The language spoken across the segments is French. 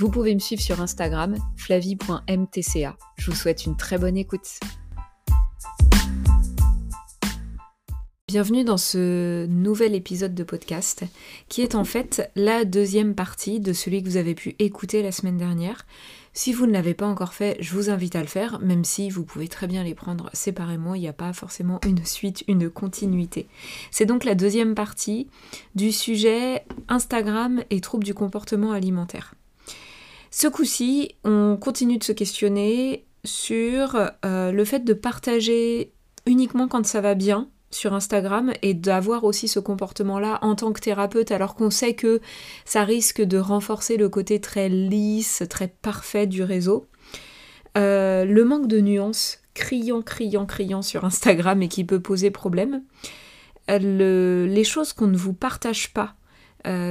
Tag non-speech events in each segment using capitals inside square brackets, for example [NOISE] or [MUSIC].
Vous pouvez me suivre sur Instagram, flavie.mtca. Je vous souhaite une très bonne écoute. Bienvenue dans ce nouvel épisode de podcast qui est en fait la deuxième partie de celui que vous avez pu écouter la semaine dernière. Si vous ne l'avez pas encore fait, je vous invite à le faire, même si vous pouvez très bien les prendre séparément, il n'y a pas forcément une suite, une continuité. C'est donc la deuxième partie du sujet Instagram et troubles du comportement alimentaire. Ce coup-ci, on continue de se questionner sur euh, le fait de partager uniquement quand ça va bien sur Instagram et d'avoir aussi ce comportement-là en tant que thérapeute alors qu'on sait que ça risque de renforcer le côté très lisse, très parfait du réseau. Euh, le manque de nuances criant, criant, criant sur Instagram et qui peut poser problème. Euh, les choses qu'on ne vous partage pas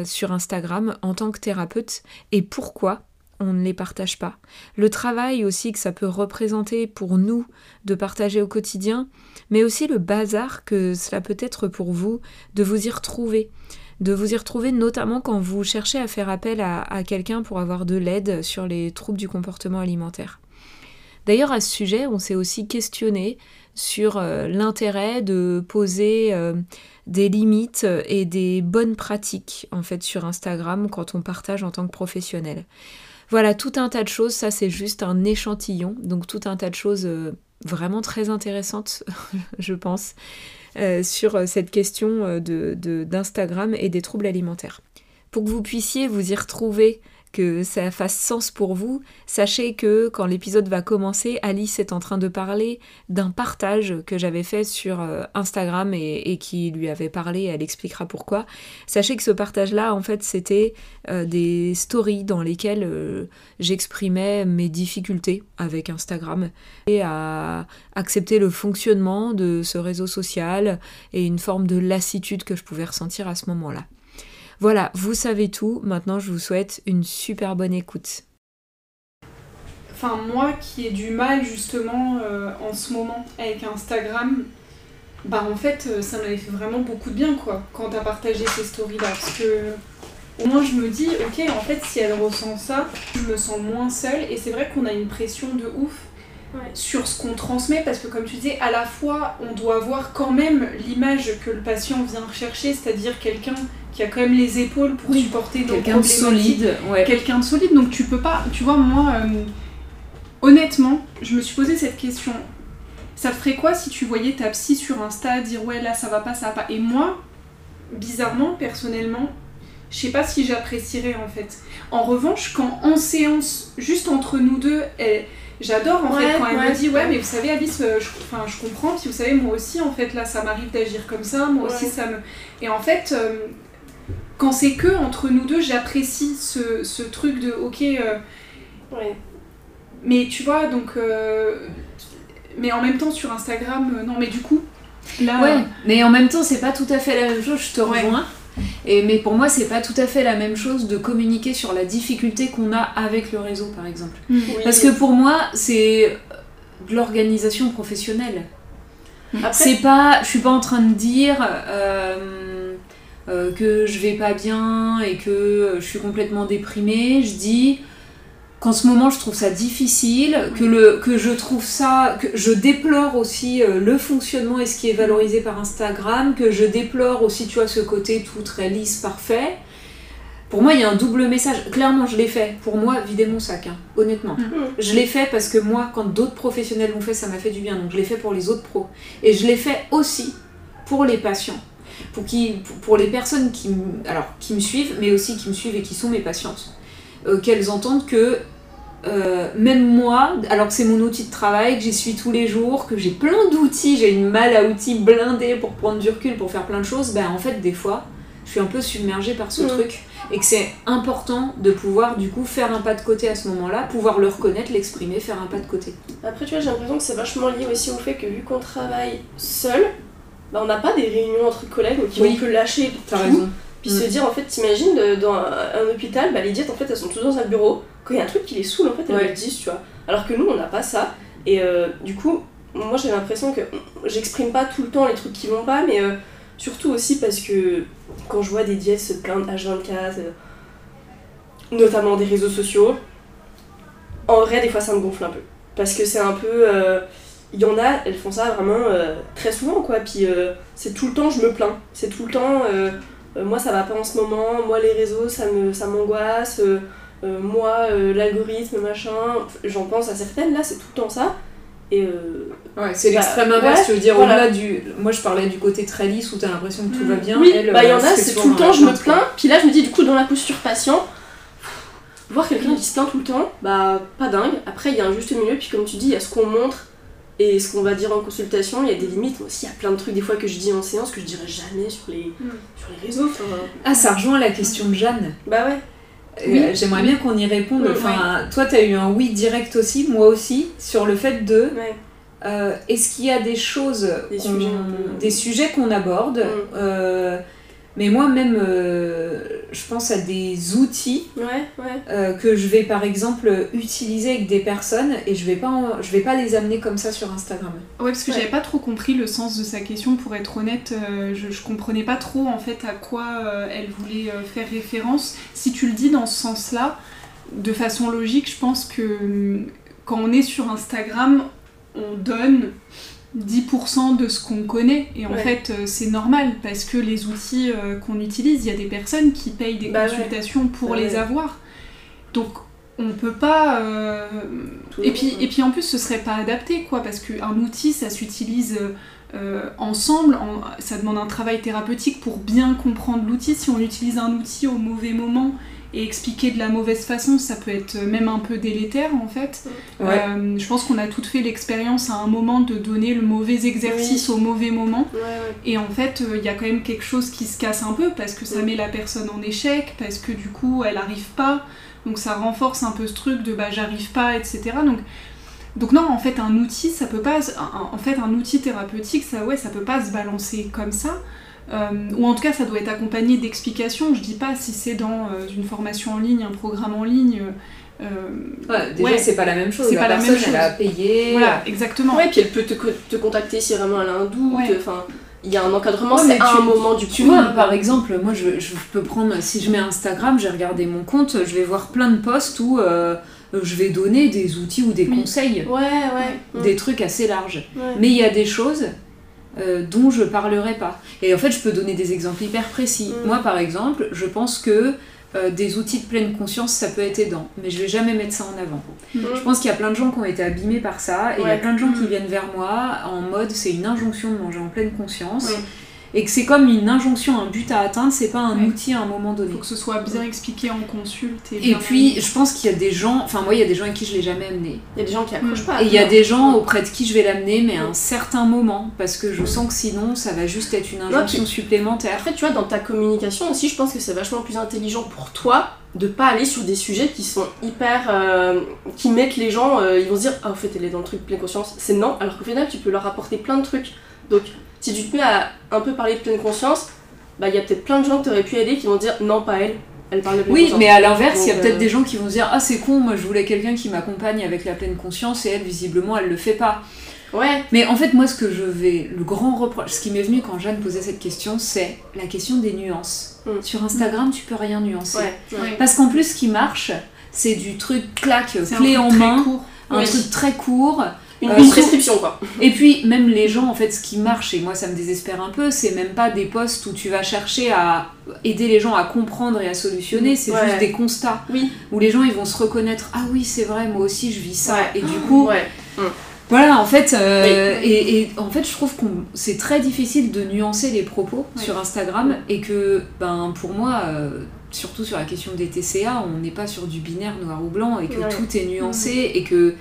sur Instagram en tant que thérapeute et pourquoi on ne les partage pas. Le travail aussi que ça peut représenter pour nous de partager au quotidien, mais aussi le bazar que cela peut être pour vous de vous y retrouver. De vous y retrouver notamment quand vous cherchez à faire appel à, quelqu'un pour avoir de l'aide sur les troubles du comportement alimentaire. D'ailleurs, à ce sujet, on s'est aussi questionné sur euh, l'intérêt de poser euh, des limites et des bonnes pratiques en fait sur Instagram quand on partage en tant que professionnel. Voilà, tout un tas de choses, ça c'est juste un échantillon, donc tout un tas de choses euh, vraiment très intéressantes, [LAUGHS] je pense, euh, sur euh, cette question d'Instagram et des troubles alimentaires. Pour que vous puissiez vous y retrouver que ça fasse sens pour vous, sachez que quand l'épisode va commencer, Alice est en train de parler d'un partage que j'avais fait sur euh, Instagram et, qui lui avait parlé, elle expliquera pourquoi. Sachez que ce partage-là, en fait, c'était euh, des stories dans lesquelles euh, j'exprimais mes difficultés avec Instagram et à accepter le fonctionnement de ce réseau social et une forme de lassitude que je pouvais ressentir à ce moment-là. Voilà, vous savez tout. Maintenant, je vous souhaite une super bonne écoute. Enfin, moi qui ai du mal justement euh, en ce moment avec Instagram, bah en fait, euh, ça m'avait fait vraiment beaucoup de bien quoi, quand t'as partagé ces stories-là. Parce que au moins je me dis, ok, en fait, si elle ressent ça, je me sens moins seule. Et c'est vrai qu'on a une pression de ouf sur ce qu'on transmet parce que comme tu disais à la fois on doit avoir quand même l'image que le patient vient rechercher c'est-à-dire quelqu'un qui a quand même les épaules pour supporter quelqu'un de solide quelqu'un de solide. Donc tu peux pas tu vois moi euh, honnêtement je me suis posé cette question. Ça te ferait quoi si tu voyais ta psy sur Insta dire ouais là ça va pas ça va pas? Et moi bizarrement personnellement je sais pas si j'apprécierais en fait. En revanche quand en séance juste entre nous deux elle J'adore en fait quand elle me dit ouais mais vous savez Alice, euh, je, enfin, je comprends, puis vous savez moi aussi en fait là ça m'arrive d'agir comme ça, moi aussi ça me... Et en fait euh, quand c'est que entre nous deux j'apprécie ce, ce, truc de ok... Euh, ouais. Mais tu vois donc... mais en même temps sur Instagram, non mais du coup... Là, ouais, mais en même temps c'est pas tout à fait la même chose, je te rejoins. Et, mais pour moi, c'est pas tout à fait la même chose de communiquer sur la difficulté qu'on a avec le réseau, par exemple. Mm. Parce que pour moi, c'est de l'organisation professionnelle. C'est pas, je suis pas en train de dire euh, euh, que je vais pas bien et que je suis complètement déprimée. Je dis, qu'en ce moment je trouve ça difficile, que, le, que je trouve ça, que je déplore aussi euh, le fonctionnement et ce qui est valorisé par Instagram, que je déplore aussi, tu vois, ce côté tout très lisse, parfait. Pour moi, il y a un double message. Clairement, je l'ai fait. Pour moi, vider mon sac, hein, honnêtement. Mm. Je l'ai fait parce que moi, quand d'autres professionnels l'ont fait, ça m'a fait du bien. Donc, je l'ai fait pour les autres pros. Et je l'ai fait aussi pour les patients. Pour, qui, pour les personnes qui, alors, qui me suivent, mais aussi qui me suivent et qui sont mes patientes. Euh, qu'elles entendent que euh, même moi, alors que c'est mon outil de travail, que j'y suis tous les jours, que j'ai plein d'outils, j'ai une malle à outils blindée pour prendre du recul, pour faire plein de choses, ben en fait des fois, je suis un peu submergée par ce Mm. truc et que c'est important de pouvoir du coup faire un pas de côté à ce moment-là, pouvoir le reconnaître, l'exprimer, faire un pas de côté. Après, tu vois, j'ai l'impression que c'est vachement lié aussi au fait que vu qu'on travaille seul, bah, on n'a pas des réunions entre collègues où Oui. on peut lâcher T'as tout, raison. Puis Mm. se dire, en fait, t'imagines, dans un, un hôpital, bah, les diètes, en fait, elles sont toutes dans un bureau. Quand il y a un truc qui les saoule, en fait, elles Ouais. le disent, tu vois. Alors que nous, on n'a pas ça. Et euh, du coup, moi, j'ai l'impression que j'exprime pas tout le temps les trucs qui vont pas, mais euh, surtout aussi parce que quand je vois des diètes se plaindre H24, euh, notamment des réseaux sociaux, en vrai, des fois, ça me gonfle un peu. Parce que c'est un peu. Il y en a, elles font ça vraiment euh, très souvent, quoi. Puis euh, c'est tout le temps, je me plains. C'est tout le temps, euh, moi ça va pas en ce moment, moi les réseaux ça me ça m'angoisse, moi l'algorithme, machin. J'en pense à certaines, là c'est tout le temps ça. Et Ouais, c'est Bah, l'extrême inverse, ouais, tu veux dire, voilà. au-delà du. Moi je parlais du côté très lisse où t'as l'impression que tout Mm. va bien. oui, elle, bah il y en a, c'est tout le temps, je me plains. Puis là je me dis, du coup, dans la posture patient, voir quelqu'un qui se plaint tout le temps, bah pas dingue. Après, il y a un juste milieu, puis comme tu dis, il y a ce qu'on montre et ce qu'on va dire en consultation, il y a des limites. Moi aussi, il y a plein de trucs des fois que je dis en séance que je dirais jamais sur les, Mm. sur les réseaux. enfin, Ah, ça rejoint la question de Jeanne. bah ouais. Euh, Oui. J'aimerais bien qu'on y réponde. Enfin, toi, t'as eu un oui direct aussi, moi aussi, sur le fait de. Ouais. euh, Est-ce qu'il y a des choses, Des qu'on- sujets un peu- des sujets qu'on aborde Mm. euh, Mais moi, même, euh, je pense à des outils Ouais, ouais. euh, que je vais par exemple utiliser avec des personnes et je vais pas, en- je vais pas les amener comme ça sur Instagram. Ouais, parce que Ouais. j'avais pas trop compris le sens de sa question, pour être honnête, euh, je, je comprenais pas trop en fait à quoi euh, elle voulait euh, faire référence. Si tu le dis dans ce sens-là, de façon logique, je pense que hum, quand on est sur Instagram, on donne 10% de ce qu'on connaît, et en Ouais. fait euh, c'est normal, parce que les outils euh, qu'on utilise, il y a des personnes qui payent des Bah ouais. consultations pour Bah les ouais. avoir. Donc on peut pas... euh, et puis, monde. et puis en plus, ce serait pas adapté, quoi, parce qu'un outil, ça s'utilise ensemble, en- ça demande un travail thérapeutique pour bien comprendre l'outil. Si on utilise un outil au mauvais moment et expliquer de la mauvaise façon, ça peut être même un peu délétère, en fait. Ouais. Euh, je pense qu'on a toutes fait l'expérience à un moment de donner le mauvais exercice au mauvais moment. Ouais, ouais. Et en fait, il y a quand même quelque chose qui se casse un peu parce que ça Mm. met la personne en échec, parce que du coup, elle arrive pas. Donc ça renforce un peu ce truc de bah j'arrive pas, etc. Donc, donc non, en fait, un outil, ça peut pas. En fait, un outil thérapeutique, ça, ouais, ça peut pas se balancer comme ça. Euh, ou en tout cas, ça doit être accompagné d'explications. Je dis pas si c'est dans euh, une formation en ligne, un programme en ligne. euh, Ouais, déjà, Ouais. c'est pas la même chose. C'est la pas la même elle a chose. payé. voilà, exactement. Ouais, puis elle peut te, co- te contacter si vraiment elle a un doute. Ouais. Enfin, il y a un encadrement, Ouais, c'est un moment du Tu vois, par exemple, moi je, je peux prendre, si je mets Instagram, j'ai regardé mon compte, je vais voir plein de posts où euh, je vais donner des outils ou des Oui. conseils, Ouais, ouais. des trucs assez larges. Ouais. Mais il y a des choses euh, dont je parlerai pas. Et en fait, je peux donner des exemples hyper précis. Mm. Moi, par exemple, je pense que euh, des outils de pleine conscience, ça peut être aidant, mais je vais jamais mettre ça en avant. Mm. Je pense qu'il y a plein de gens qui ont été abîmés par ça, et il y a plein de gens qui Mm. viennent vers moi en mode c'est une injonction de manger en pleine conscience. Et que c'est comme une injonction, un but à atteindre, c'est pas un Ouais. outil à un moment donné. Il faut que ce soit bien expliqué en consulte. Et, Et puis, je pense qu'il y a des gens, enfin moi, il y a des gens avec qui je l'ai jamais amené. Il y a des gens qui accrochent pas. Et il y a des gens auprès de qui je vais l'amener, mais à un certain moment, parce que je sens que sinon, ça va juste être une injonction supplémentaire. Après, tu vois, dans ta communication aussi, je pense que c'est vachement plus intelligent pour toi de pas aller sur des sujets qui sont hyper. euh, qui mettent les gens. euh, ils vont se dire, ah, en fait, elle est dans le truc pleine conscience. C'est non, alors qu'au final, tu peux leur apporter plein de trucs. Donc, si tu te mets à un peu parler de pleine conscience, bah, il y a peut-être plein de gens que tu aurais pu aider qui vont dire, non, pas elle, elle parle de pleine Oui, conscience. mais à l'inverse, il y a peut-être euh, des gens qui vont se dire Ah, c'est con, moi je voulais quelqu'un qui m'accompagne avec la pleine conscience, et elle, visiblement, elle le fait pas. Ouais, Mais en fait, moi, ce que je vais. Le grand reproche, ce qui m'est venu quand Jeanne posait cette question, c'est la question des nuances. Mm. Sur Instagram, tu peux rien nuancer. ouais. Parce qu'en plus, ce qui marche, c'est du truc un clé truc en très main, court. un Oui. truc très court. Une, Euh, une prescription, quoi. [LAUGHS] Et puis, même les gens, en fait, ce qui marche, et moi ça me désespère un peu, c'est même pas des posts où tu vas chercher à aider les gens à comprendre et à solutionner, c'est Ouais. juste des constats. Oui. Où les gens ils vont se reconnaître Ah oui, c'est vrai, moi aussi je vis ça. Ouais. Et du coup, Ouais. voilà, en fait, euh, Oui. et, et en fait, je trouve que c'est très difficile de nuancer les propos sur Instagram et que, ben, pour moi, euh, surtout sur la question des TCA, on n'est pas sur du binaire noir ou blanc et que tout est nuancé et que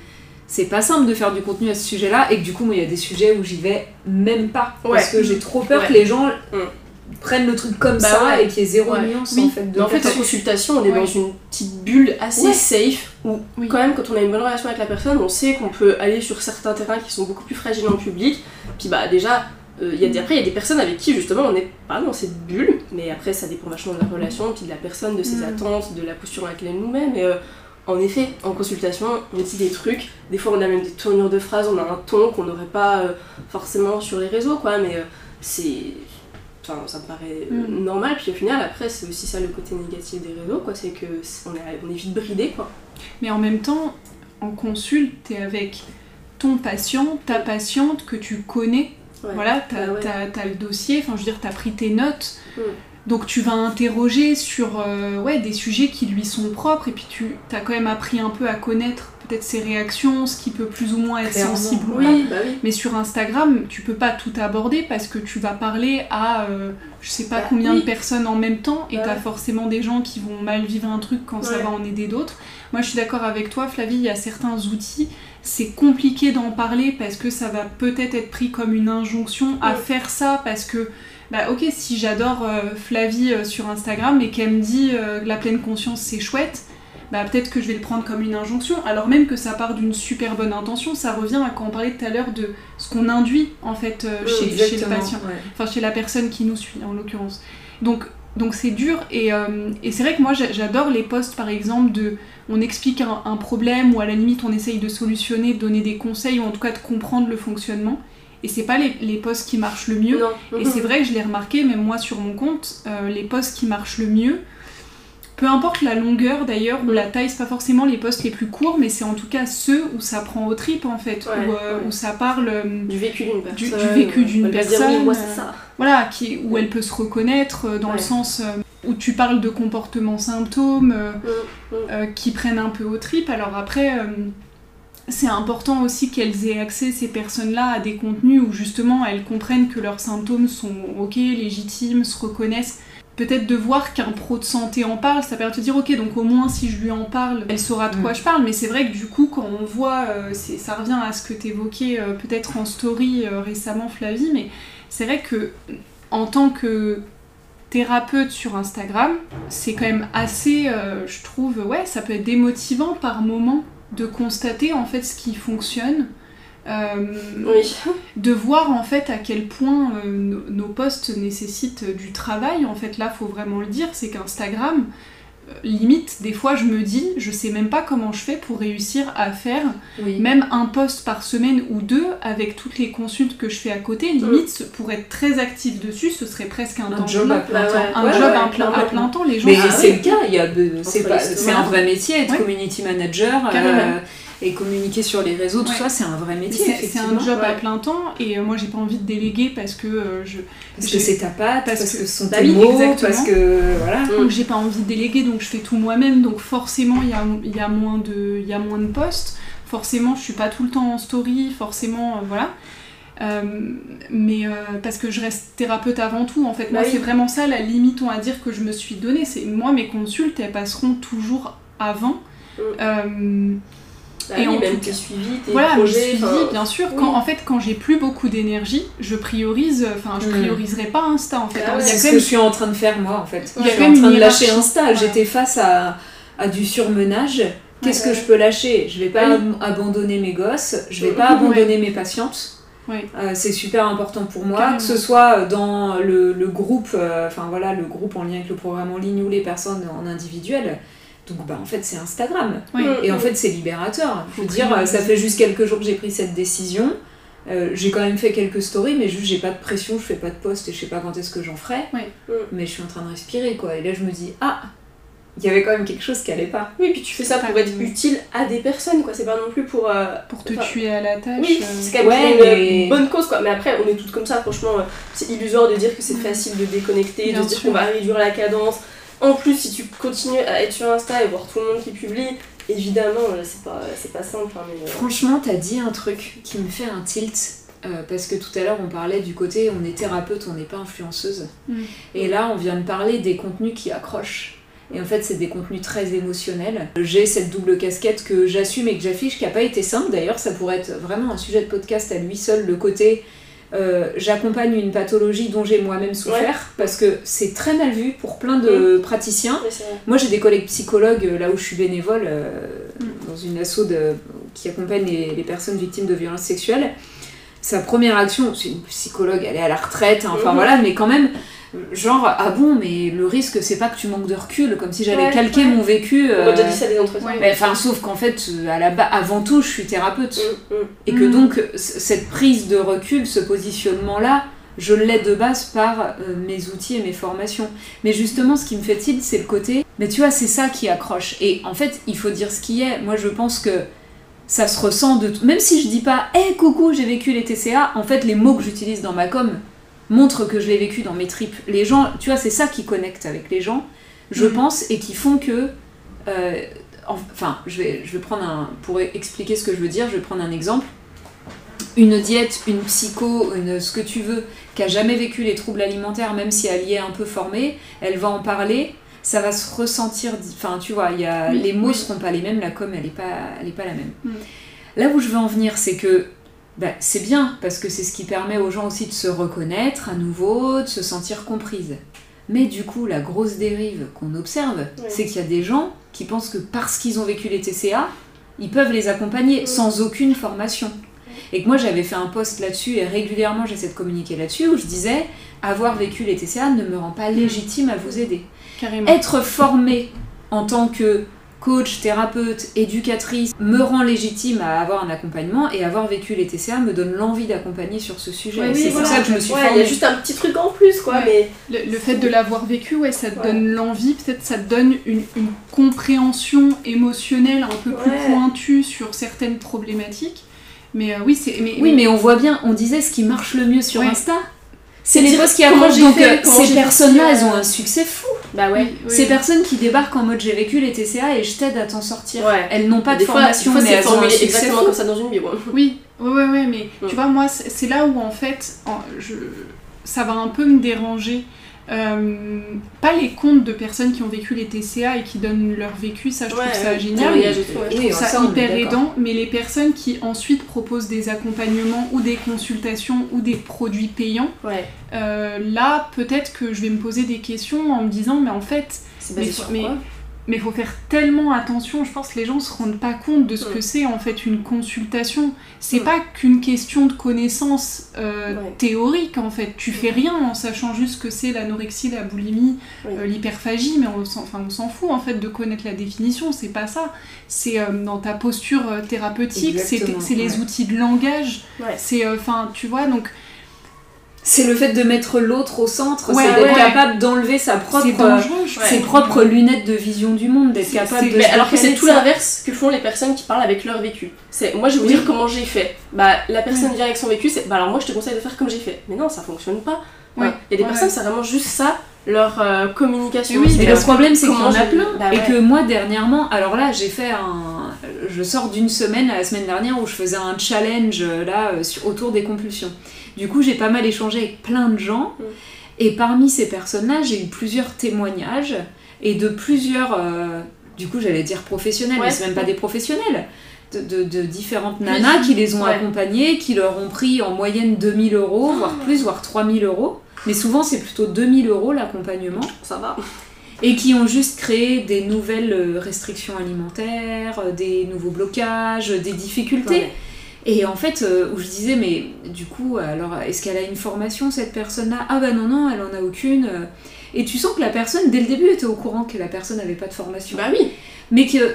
c'est pas simple de faire du contenu à ce sujet-là et que du coup, moi, il y a des sujets où j'y vais même pas parce que j'ai trop peur Ouais. que les gens Mm. prennent le truc comme Bah ça ouais. et qu'il y ait zéro Ouais. nuance Oui. en fait. De Mais en fait, en personne. consultation, on est Ouais. dans une petite bulle assez Ouais. safe où, Oui. quand même, quand on a une bonne relation avec la personne, on sait qu'on peut aller sur certains terrains qui sont beaucoup plus fragiles en public. Puis, bah, déjà, euh, il y a des, après, il y a des personnes avec qui, justement, on n'est pas dans cette bulle, mais après, ça dépend vachement de la relation, puis de la personne, de ses Mm. attentes, de la posture dans laquelle elle nous met. Mais euh, en effet, en consultation, on dit des trucs. Des fois, on a même des tournures de phrases, on a un ton qu'on n'aurait pas euh, forcément sur les réseaux, quoi. Mais euh, c'est. Enfin, ça me paraît euh, Mm. normal. Puis au final, après, c'est aussi ça le côté négatif des réseaux, quoi. C'est que on est, on est vite bridé, quoi. Mais en même temps, en consulte, t'es avec ton patient, ta patiente que tu connais. Ouais. Voilà, t'as Bah ouais. t'as le dossier, enfin je veux dire, t'as pris tes notes. Mm. Donc tu vas interroger sur euh, ouais, des sujets qui lui sont propres et puis tu as quand même appris un peu à connaître peut-être ses réactions, ce qui peut plus ou moins être Clairement, sensible. Oui, bah oui. Mais sur Instagram, tu peux pas tout aborder parce que tu vas parler à euh, je sais pas Bah, combien oui. de personnes en même temps et Ouais. t'as forcément des gens qui vont mal vivre un truc quand ça va en aider d'autres. Moi je suis d'accord avec toi Flavie, il y a certains outils, c'est compliqué d'en parler parce que ça va peut-être être pris comme une injonction à faire ça parce que bah ok si j'adore euh, Flavie euh, sur Instagram et qu'elle me dit euh, la pleine conscience c'est chouette, bah peut-être que je vais le prendre comme une injonction, alors même que ça part d'une super bonne intention, ça revient à quand on parlait tout à l'heure de ce qu'on induit en fait euh, chez, chez le patient, ouais. enfin chez la personne qui nous suit en l'occurrence. Donc donc c'est dur et, et c'est vrai que moi j'a- j'adore les posts par exemple de on explique un, un problème ou à la limite on essaye de solutionner, de donner des conseils ou en tout cas de comprendre le fonctionnement. Et c'est pas les, les posts qui marchent le mieux. Non. Et c'est vrai que je l'ai remarqué, même moi sur mon compte, euh, les posts qui marchent le mieux, peu importe la longueur d'ailleurs ou la taille, c'est pas forcément les posts les plus courts, mais c'est en tout cas ceux où ça prend aux tripes en fait, Ouais, où, euh, ouais. où ça parle, euh, Du vécu d'une Du- personne. du vécu d'une dire, personne, oui, moi, c'est ça. voilà, qui, où elle peut se reconnaître dans le sens où tu parles de comportements symptômes Mm, mm. qui prennent un peu aux tripes. Alors après, c'est important aussi qu'elles aient accès, ces personnes-là, à des contenus où justement elles comprennent que leurs symptômes sont ok, légitimes, se reconnaissent. Peut-être de voir qu'un pro de santé en parle, ça permet de te dire ok, donc au moins si je lui en parle, elle saura de quoi Mm. je parle. Mais c'est vrai que du coup, quand on voit, euh, ça revient à ce que tu évoquais peut-être en story euh, récemment, Flavie, mais c'est vrai que en tant que thérapeute sur Instagram, c'est quand même assez, euh, je trouve, ouais, ça peut être démotivant par moment de constater en fait ce qui fonctionne, euh, Oui. de voir en fait à quel point euh, nos, nos posts nécessitent du travail. En fait, là, faut vraiment le dire, c'est qu'Instagram, limite, des fois, je me dis, je sais même pas comment je fais pour réussir à faire Oui. même un post par semaine ou deux avec toutes les consultes que je fais à côté, limite pour être très active dessus, ce serait presque un, Un temps job plein. à plein Bah temps. ouais. Un Ouais, job ouais, à, plein, à clairement. plein temps, les gens. Mais Ah c'est le cas, il y a c'est pas- un vrai métier, être Ouais. community manager Carrément. euh, et communiquer sur les réseaux, tout Ouais. ça, c'est un vrai métier. C'est un job à plein temps et euh, moi j'ai pas envie de déléguer parce que euh, je Parce que c'est ta patte, parce parce, que- que ce sont Bah tes mots, exactement. parce que voilà. Mm. donc j'ai pas envie de déléguer donc je fais tout moi-même donc forcément il y a, il y, a moins de- il y a moins de posts forcément je suis pas tout le temps en story forcément euh, voilà Euh, mais euh, parce que je reste thérapeute avant tout en fait moi oui. c'est vraiment ça la limite on va dire que je me suis donnée c'est moi mes consultes elles passeront toujours avant Mm. Euh, Bah Et oui, en même tout tes suivis, tes voilà, projets. suivi, enfin, bien sûr. oui. Quand, en fait, quand j'ai plus beaucoup d'énergie, je priorise. Enfin, je Mm. prioriserai pas Insta. En fait, Ah. C'est ce même- que je suis en train de faire moi en fait. Il y a je suis quand en même train de lâcher. Insta. J'étais face à, à du surmenage. Qu'est-ce Ouais. que je peux lâcher? Je vais pas Oui. abandonner mes gosses, je vais Mhm. pas abandonner mes patientes. Euh, c'est super important pour moi, Carrément. que ce soit dans le, le groupe, euh, enfin voilà, le groupe en lien avec le programme en ligne ou les personnes en individuel. Donc bah en fait c'est Instagram. Mm. Et en fait, c'est libérateur. Je veux Faut dire, ça fait juste quelques jours que j'ai pris cette décision. Euh, j'ai quand même fait quelques stories, mais juste j'ai pas de pression, je fais pas de post et je sais pas quand est-ce que j'en ferai. Mm. Mais je suis en train de respirer quoi. Et là, je me dis, ah, il y avait quand même quelque chose qui allait pas. Oui, puis tu fais ça pour être utile à des personnes, quoi. C'est pas non plus pour. euh, Pour te enfin, tuer à la tâche. Oui, euh, c'est quand même Ouais, pour une mais- bonne cause, quoi. Mais après, on est toutes comme ça, franchement. C'est illusoire de dire que c'est Mm. facile de déconnecter, Bien de se dire qu'on va réduire la cadence. En plus, si tu continues à être sur Insta et voir tout le monde qui publie, évidemment, c'est pas, c'est pas simple. hein, mais, euh, Franchement, t'as dit un truc qui me fait un tilt. euh, parce que tout à l'heure on parlait du côté on est thérapeute, on n'est pas influenceuse. Mm. Et là on vient de parler des contenus qui accrochent. Et en fait c'est des contenus très émotionnels. J'ai cette double casquette que j'assume et que j'affiche qui n'a pas été simple. D'ailleurs ça pourrait être vraiment un sujet de podcast à lui seul, le côté euh, j'accompagne une pathologie dont j'ai moi-même souffert, parce que c'est très mal vu pour plein de praticiens. Moi, j'ai des collègues psychologues euh, là où je suis bénévole, euh, Mm. dans une asso de- qui accompagne les, les personnes victimes de violences sexuelles. Sa première action, c'est une psychologue, elle est à la retraite, hein, enfin Mhm. voilà, mais quand même, genre, ah bon, mais le risque, c'est pas que tu manques de recul, comme si j'avais Ouais, calqué ouais. mon vécu. On déjà euh, dit ça des entretiens. ouais. Enfin, sauf qu'en fait, euh, à la ba- avant tout, je suis thérapeute. Mm, mm. Et que Mm. donc, cette prise de recul, ce positionnement-là, je l'ai de base par euh, mes outils et mes formations. Mais justement, ce qui me fait tilt, c'est le côté. Mais tu vois, c'est ça qui accroche. Et en fait, il faut dire ce qui est. Moi, je pense que ça se ressent de tout. Même si je dis pas, hé coucou, j'ai vécu les TCA, en fait, les mots que j'utilise dans ma com montrent que je l'ai vécu dans mes tripes. Les gens, tu vois, c'est ça qui connecte avec les gens, je Mhm. pense, et qui font que. euh, enfin, je vais, je vais prendre un. Pour expliquer ce que je veux dire, je vais prendre un exemple. Une diète, une psycho, une, ce que tu veux, qui a jamais vécu les troubles alimentaires, même si elle y est un peu formée, elle va en parler, ça va se ressentir. Enfin, tu vois, y a, les mots oui. seront pas les mêmes, la com, elle est pas, elle est pas la même. Mm. Là où je veux en venir, c'est que bah, c'est bien, parce que c'est ce qui permet aux gens aussi de se reconnaître à nouveau, de se sentir comprise. Mais du coup, la grosse dérive qu'on observe, c'est qu'il y a des gens qui pensent que parce qu'ils ont vécu les TCA, ils peuvent les accompagner sans aucune formation. Et que moi j'avais fait un post là-dessus et régulièrement j'essaie de communiquer là-dessus où je disais avoir vécu les TCA ne me rend pas légitime à vous aider. Carrément. Être formée en tant que coach, thérapeute, éducatrice me rend légitime à avoir un accompagnement et avoir vécu les TCA me donne l'envie d'accompagner sur ce sujet. Ouais, Et oui, c'est voilà. pour ça que je me suis Ouais, il y a juste un petit truc en plus, quoi, Ouais. mais. Le, le fait de l'avoir vécu, ouais, ça te Ouais. donne l'envie, peut-être ça te donne une, une compréhension émotionnelle un peu plus Ouais. pointue sur certaines problématiques. Mais euh, oui, c'est. Mais, Oui, mais on voit bien, on disait ce qui marche le mieux sur Ouais. Insta. C'est les posts qui accrochent, donc fait, euh, ces personnes-là, elles ont un succès fou. Bah ouais. Oui, oui. Ces personnes qui débarquent en mode j'ai vécu les TCA et je t'aide à t'en sortir. Ouais. Elles n'ont pas de fois, formation, des fois, mais elles ont un exactement fou. comme ça dans une bio. Oui, ouais, ouais, mais Mm. tu vois, moi, c'est c'est là où en fait, en- je, ça va un peu me déranger. Euh, pas les comptes de personnes qui ont vécu les TCA et qui donnent leur vécu, ça je trouve ça génial. ouais. Je Oui, trouve ça, hyper aidant, mais les personnes qui ensuite proposent des accompagnements ou des consultations ou des produits payants, euh, là peut-être que je vais me poser des questions en me disant mais en fait C'est Mais basé faut- sur mais- quoi? Mais il faut faire tellement attention, je pense que les gens se rendent pas compte de ce Mm. que c'est en fait une consultation. C'est Mm. pas qu'une question de connaissance euh, Ouais. théorique en fait. Tu fais rien en sachant juste que c'est l'anorexie, la boulimie, Oui. euh, l'hyperphagie, mais on s'en enfin, on s'en fout en fait de connaître la définition, c'est pas ça. C'est euh, dans ta posture thérapeutique, c'est les outils de langage, Ouais. c'est enfin tu vois donc C'est le fait de mettre l'autre au centre, Ouais, c'est d'être ouais. capable d'enlever sa propre, Ouais. ses propres lunettes de vision du monde, d'être capable de Mais alors que c'est tout l'inverse que font les personnes qui parlent avec leur vécu. C'est moi je vais vous Oui. dire comment j'ai fait. Bah la personne vient avec son vécu, c'est bah alors moi je te conseille de faire comme j'ai fait. Mais non, ça fonctionne pas. Ouais. Enfin, Il y a des Ouais, personnes ouais. c'est vraiment juste ça leur euh, communication. Et oui, leur- le problème, c'est qu'il y comment en a plein. Bah Et ouais. que moi, dernièrement, alors là, j'ai fait un. Je sors d'une semaine, la semaine dernière, où je faisais un challenge euh, là, euh, sur- autour des compulsions. Du coup, j'ai pas mal échangé avec plein de gens. Mm. Et parmi ces personnes-là, j'ai eu plusieurs témoignages et de plusieurs. euh, du coup, j'allais dire professionnels, Ouais. mais c'est même pas des professionnels. De, de- de différentes Oui. nanas qui les ont Ouais. accompagnées, qui leur ont pris en moyenne 2000 euros, voire plus, voire 3000 euros. Mais souvent, c'est plutôt 2000 euros l'accompagnement Ça va. et qui ont juste créé des nouvelles euh, restrictions alimentaires, euh, des nouveaux blocages, des difficultés. Ouais. Et en fait, euh, où je disais, mais du coup, alors, est-ce qu'elle a une formation, cette personne-là? Ah bah non, non, elle en a aucune. Et tu sens que la personne, dès le début, était au courant que la personne n'avait pas de formation. Bah oui. Mais que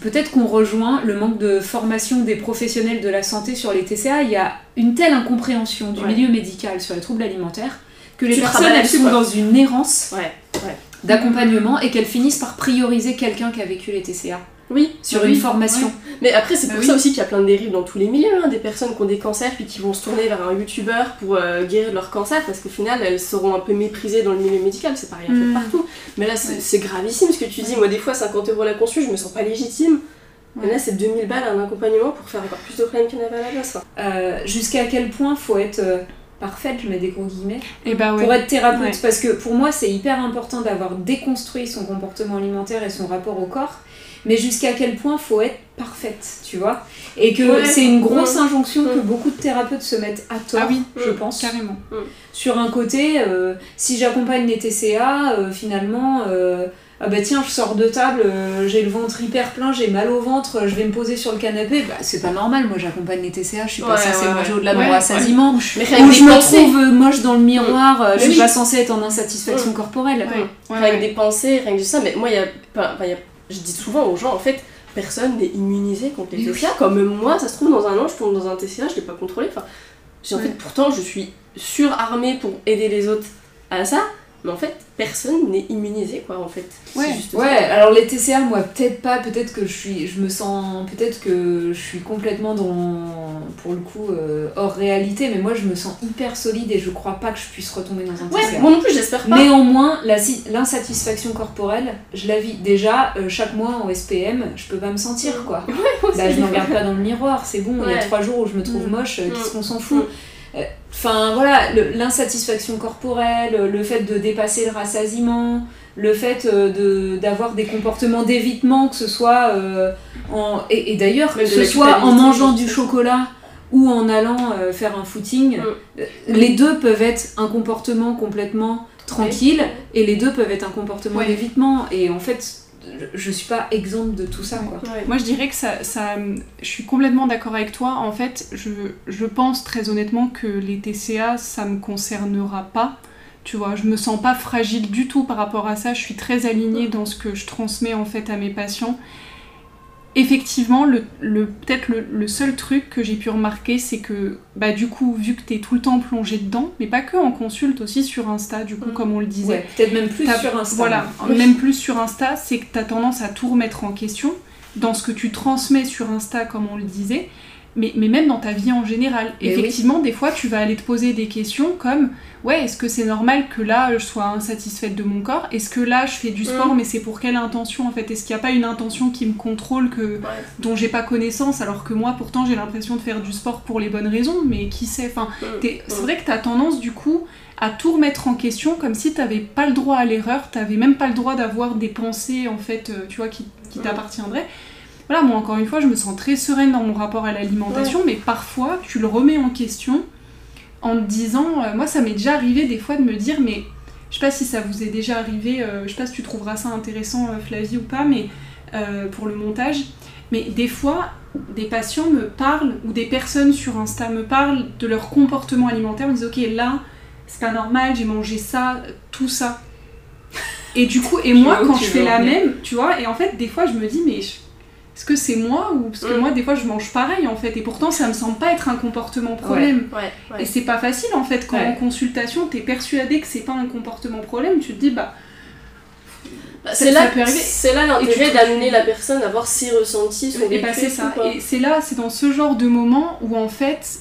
peut-être qu'on rejoint le manque de formation des professionnels de la santé sur les TCA. Il y a une telle incompréhension du Ouais. milieu médical sur les troubles alimentaires que les Tu personnes, elles sont dans une errance Ouais. Ouais. d'accompagnement et qu'elles finissent par prioriser quelqu'un qui a vécu les TCA Oui. sur Bah une formation. Mais après, c'est Bah pour oui. ça aussi qu'il y a plein de dérives dans tous les milieux. hein. Des personnes qui ont des cancers puis qui vont se tourner vers un youtubeur pour euh, guérir leur cancer parce qu'au final, elles seront un peu méprisées dans le milieu médical. C'est pareil en fait Mm. partout. Mais là, c'est gravissime ce que tu dis. Moi, des fois, 50 euros la consul, je me sens pas légitime. Et là, c'est 2000 balles un accompagnement pour faire encore plus de problèmes qu'il y en avait à la base. Euh, Jusqu'à quel point faut être euh, parfaite, je mets des gros guillemets, Et bah ouais. pour être thérapeute Ouais. Parce que pour moi, c'est hyper important d'avoir déconstruit son comportement alimentaire et son rapport au corps. mais jusqu'à quel point faut être parfaite, tu vois? Et que Ouais. c'est une grosse injonction que Mm. beaucoup de thérapeutes se mettent à tort, Ah oui, je Mm. pense. Carrément. Sur un côté, euh, si j'accompagne les TCA, euh, finalement, euh, ah bah tiens, je sors de table, euh, j'ai le ventre hyper plein, j'ai mal au ventre, je vais me poser sur le canapé, bah c'est pas normal, moi j'accompagne les TCA, je suis pas Ouais, censée ouais, manger ouais. au-delà de mon rassasiement. Ou je me trouve euh, moche dans le miroir, euh, je suis oui. pas censée être en insatisfaction corporelle. Rien que des pensées, rien que ça. Mais moi, y a, enfin, y a- je dis souvent aux gens, en fait, personne n'est immunisé contre les TCA. Comme moi, ça se trouve, dans un an, je tombe dans un TCA, je l'ai pas contrôlé. Enfin, en fait, pourtant, je suis surarmée pour aider les autres à ça. Mais en fait, personne n'est immunisé, quoi, en fait. Ouais. C'est juste ça. Ouais, alors les TCA, moi peut-être pas, peut-être que je suis, je me sens, peut-être que je suis complètement dans, pour le coup, euh, hors réalité, mais moi je me sens hyper solide et je crois pas que je puisse retomber dans un Ouais, TCA. moi non plus, j'espère pas. Néanmoins, l'insatisfaction corporelle, je la vis déjà euh, chaque mois en SPM, je peux pas me sentir quoi. [LAUGHS] Moi aussi, Bah, je me regarde pas dans le miroir, c'est bon, il y a trois jours où je me trouve Mm. moche, euh, qu'est-ce Mm. qu'on s'en fout? Mm. Enfin voilà, l'insatisfaction corporelle, le fait de dépasser le rassasiement, le fait euh, de d'avoir des comportements d'évitement, que ce soit euh, en. Et, et d'ailleurs, que ce soit en mangeant du chocolat ou en allant euh, faire un footing, Mm. les deux peuvent être un comportement complètement tranquille et les deux peuvent être un comportement d'évitement. Et en fait, je- suis pas exempte de tout ça quoi. Ouais. Moi, je dirais que ça, ça, je suis complètement d'accord avec toi. En fait, je, je pense très honnêtement que les TCA, ça me concernera pas. Tu vois, je me sens pas fragile du tout par rapport à ça. Je suis très alignée dans ce que je transmets en fait à mes patients. Effectivement, le, le- peut-être le, le seul truc que j'ai pu remarquer, c'est que bah, du coup, vu que tu es tout le temps plongé dedans, mais pas que en consulte, aussi sur Insta, du coup, Mm. comme on le disait, Ouais, peut-être même plus T'as- sur Insta. Voilà, [LAUGHS] Oui. même plus sur Insta, c'est que tu as tendance à tout remettre en question dans ce que tu transmets sur Insta, comme on le disait, mais, mais même dans ta vie en général. Mais Effectivement, des fois, tu vas aller te poser des questions comme Ouais, est-ce que c'est normal que là, je sois insatisfaite de mon corps? Est-ce que là, je fais du sport, Mm. mais c'est pour quelle intention en fait? Est-ce qu'il n'y a pas une intention qui me contrôle que, Ouais. dont j'ai pas connaissance, alors que moi, pourtant, j'ai l'impression de faire du sport pour les bonnes raisons, mais qui sait? Enfin, Mm. T'es- C'est Mm. vrai que tu as tendance du coup à tout remettre en question comme si tu n'avais pas le droit à l'erreur, tu même pas le droit d'avoir des pensées en fait, euh, tu vois, qui, qui Mm. t'appartiendraient. Voilà, moi encore une fois, je me sens très sereine dans mon rapport à l'alimentation, mais parfois tu le remets en question en te disant, euh, moi ça m'est déjà arrivé des fois de me dire, mais je sais pas si ça vous est déjà arrivé, euh, je sais pas si tu trouveras ça intéressant euh, Flavie ou pas, mais euh, pour le montage, mais des fois des patients me parlent ou des personnes sur Insta me parlent de leur comportement alimentaire, me disent ok là c'est pas normal, j'ai mangé ça, tout ça. Et du coup, et moi quand je fais la même, tu vois, et en fait des fois je me dis mais je- est-ce que c'est moi ou parce que Mm. moi des fois je mange pareil en fait et pourtant ça me semble pas être un comportement problème. Ouais, ouais. Et c'est pas facile en fait quand en consultation t'es persuadé que c'est pas un comportement problème, tu te dis bah Bah, c'est là, c'est là l'intérêt d'amener la personne à voir ses ressentis, son Et bah c'est ça. quoi. Et c'est là, c'est dans ce genre de moment où en fait,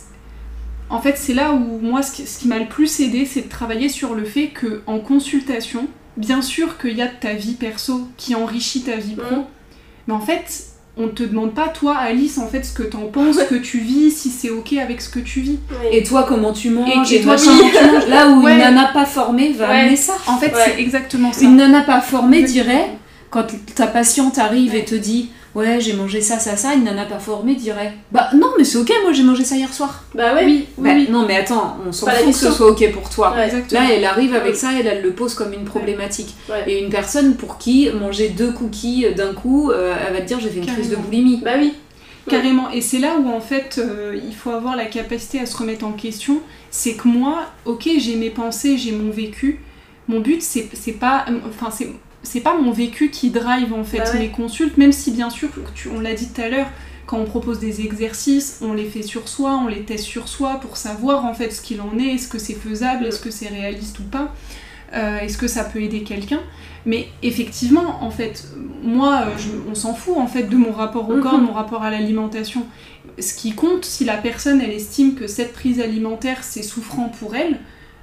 en fait c'est là où moi ce qui, ce qui m'a le plus aidé, c'est de travailler sur le fait que en consultation, bien sûr qu'il y a ta vie perso qui enrichit ta vie pro, Mhm. mais en fait on te demande pas toi Alice en fait ce que t'en penses, ce que tu vis, si c'est ok avec ce que tu vis. Ouais. Et toi, comment tu manges Et- et toi, oui. comment tu manges. Là où Ouais. une nana pas formée va Ouais. amener ça. En fait Ouais. c'est exactement ça. Une nana pas formée Exactement. dirait, quand ta patiente arrive et te dit Ouais, j'ai mangé ça, ça, ça, une nana pas formée dirait Bah non, mais c'est ok, moi j'ai mangé ça hier soir. Bah ouais. Oui, oui, Bah, oui. Non, mais attends, on s'en fout que ce soit ok pour toi. Ouais. Là, elle arrive avec Oui. ça et elle le pose comme une problématique. Ouais. Et une personne pour qui manger deux cookies d'un coup, euh, elle va te dire j'ai fait une crise de boulimie. Bah oui. Carrément, et c'est là où en fait euh, il faut avoir la capacité à se remettre en question. C'est que moi, ok, j'ai mes pensées, j'ai mon vécu. Mon but, c'est pas. Enfin, c'est. C'est pas mon vécu qui drive en fait Bah ouais. mes consultes, même si bien sûr, tu- on l'a dit tout à l'heure, quand on propose des exercices, on les fait sur soi, on les teste sur soi pour savoir en fait ce qu'il en est, est-ce que c'est faisable, est-ce que c'est réaliste ou pas, euh, est-ce que ça peut aider quelqu'un. Mais effectivement, en fait, moi, euh, je- on s'en fout en fait de mon rapport au corps, de Mhm. mon rapport à l'alimentation. Ce qui compte, si la personne elle estime que cette prise alimentaire c'est souffrant pour elle,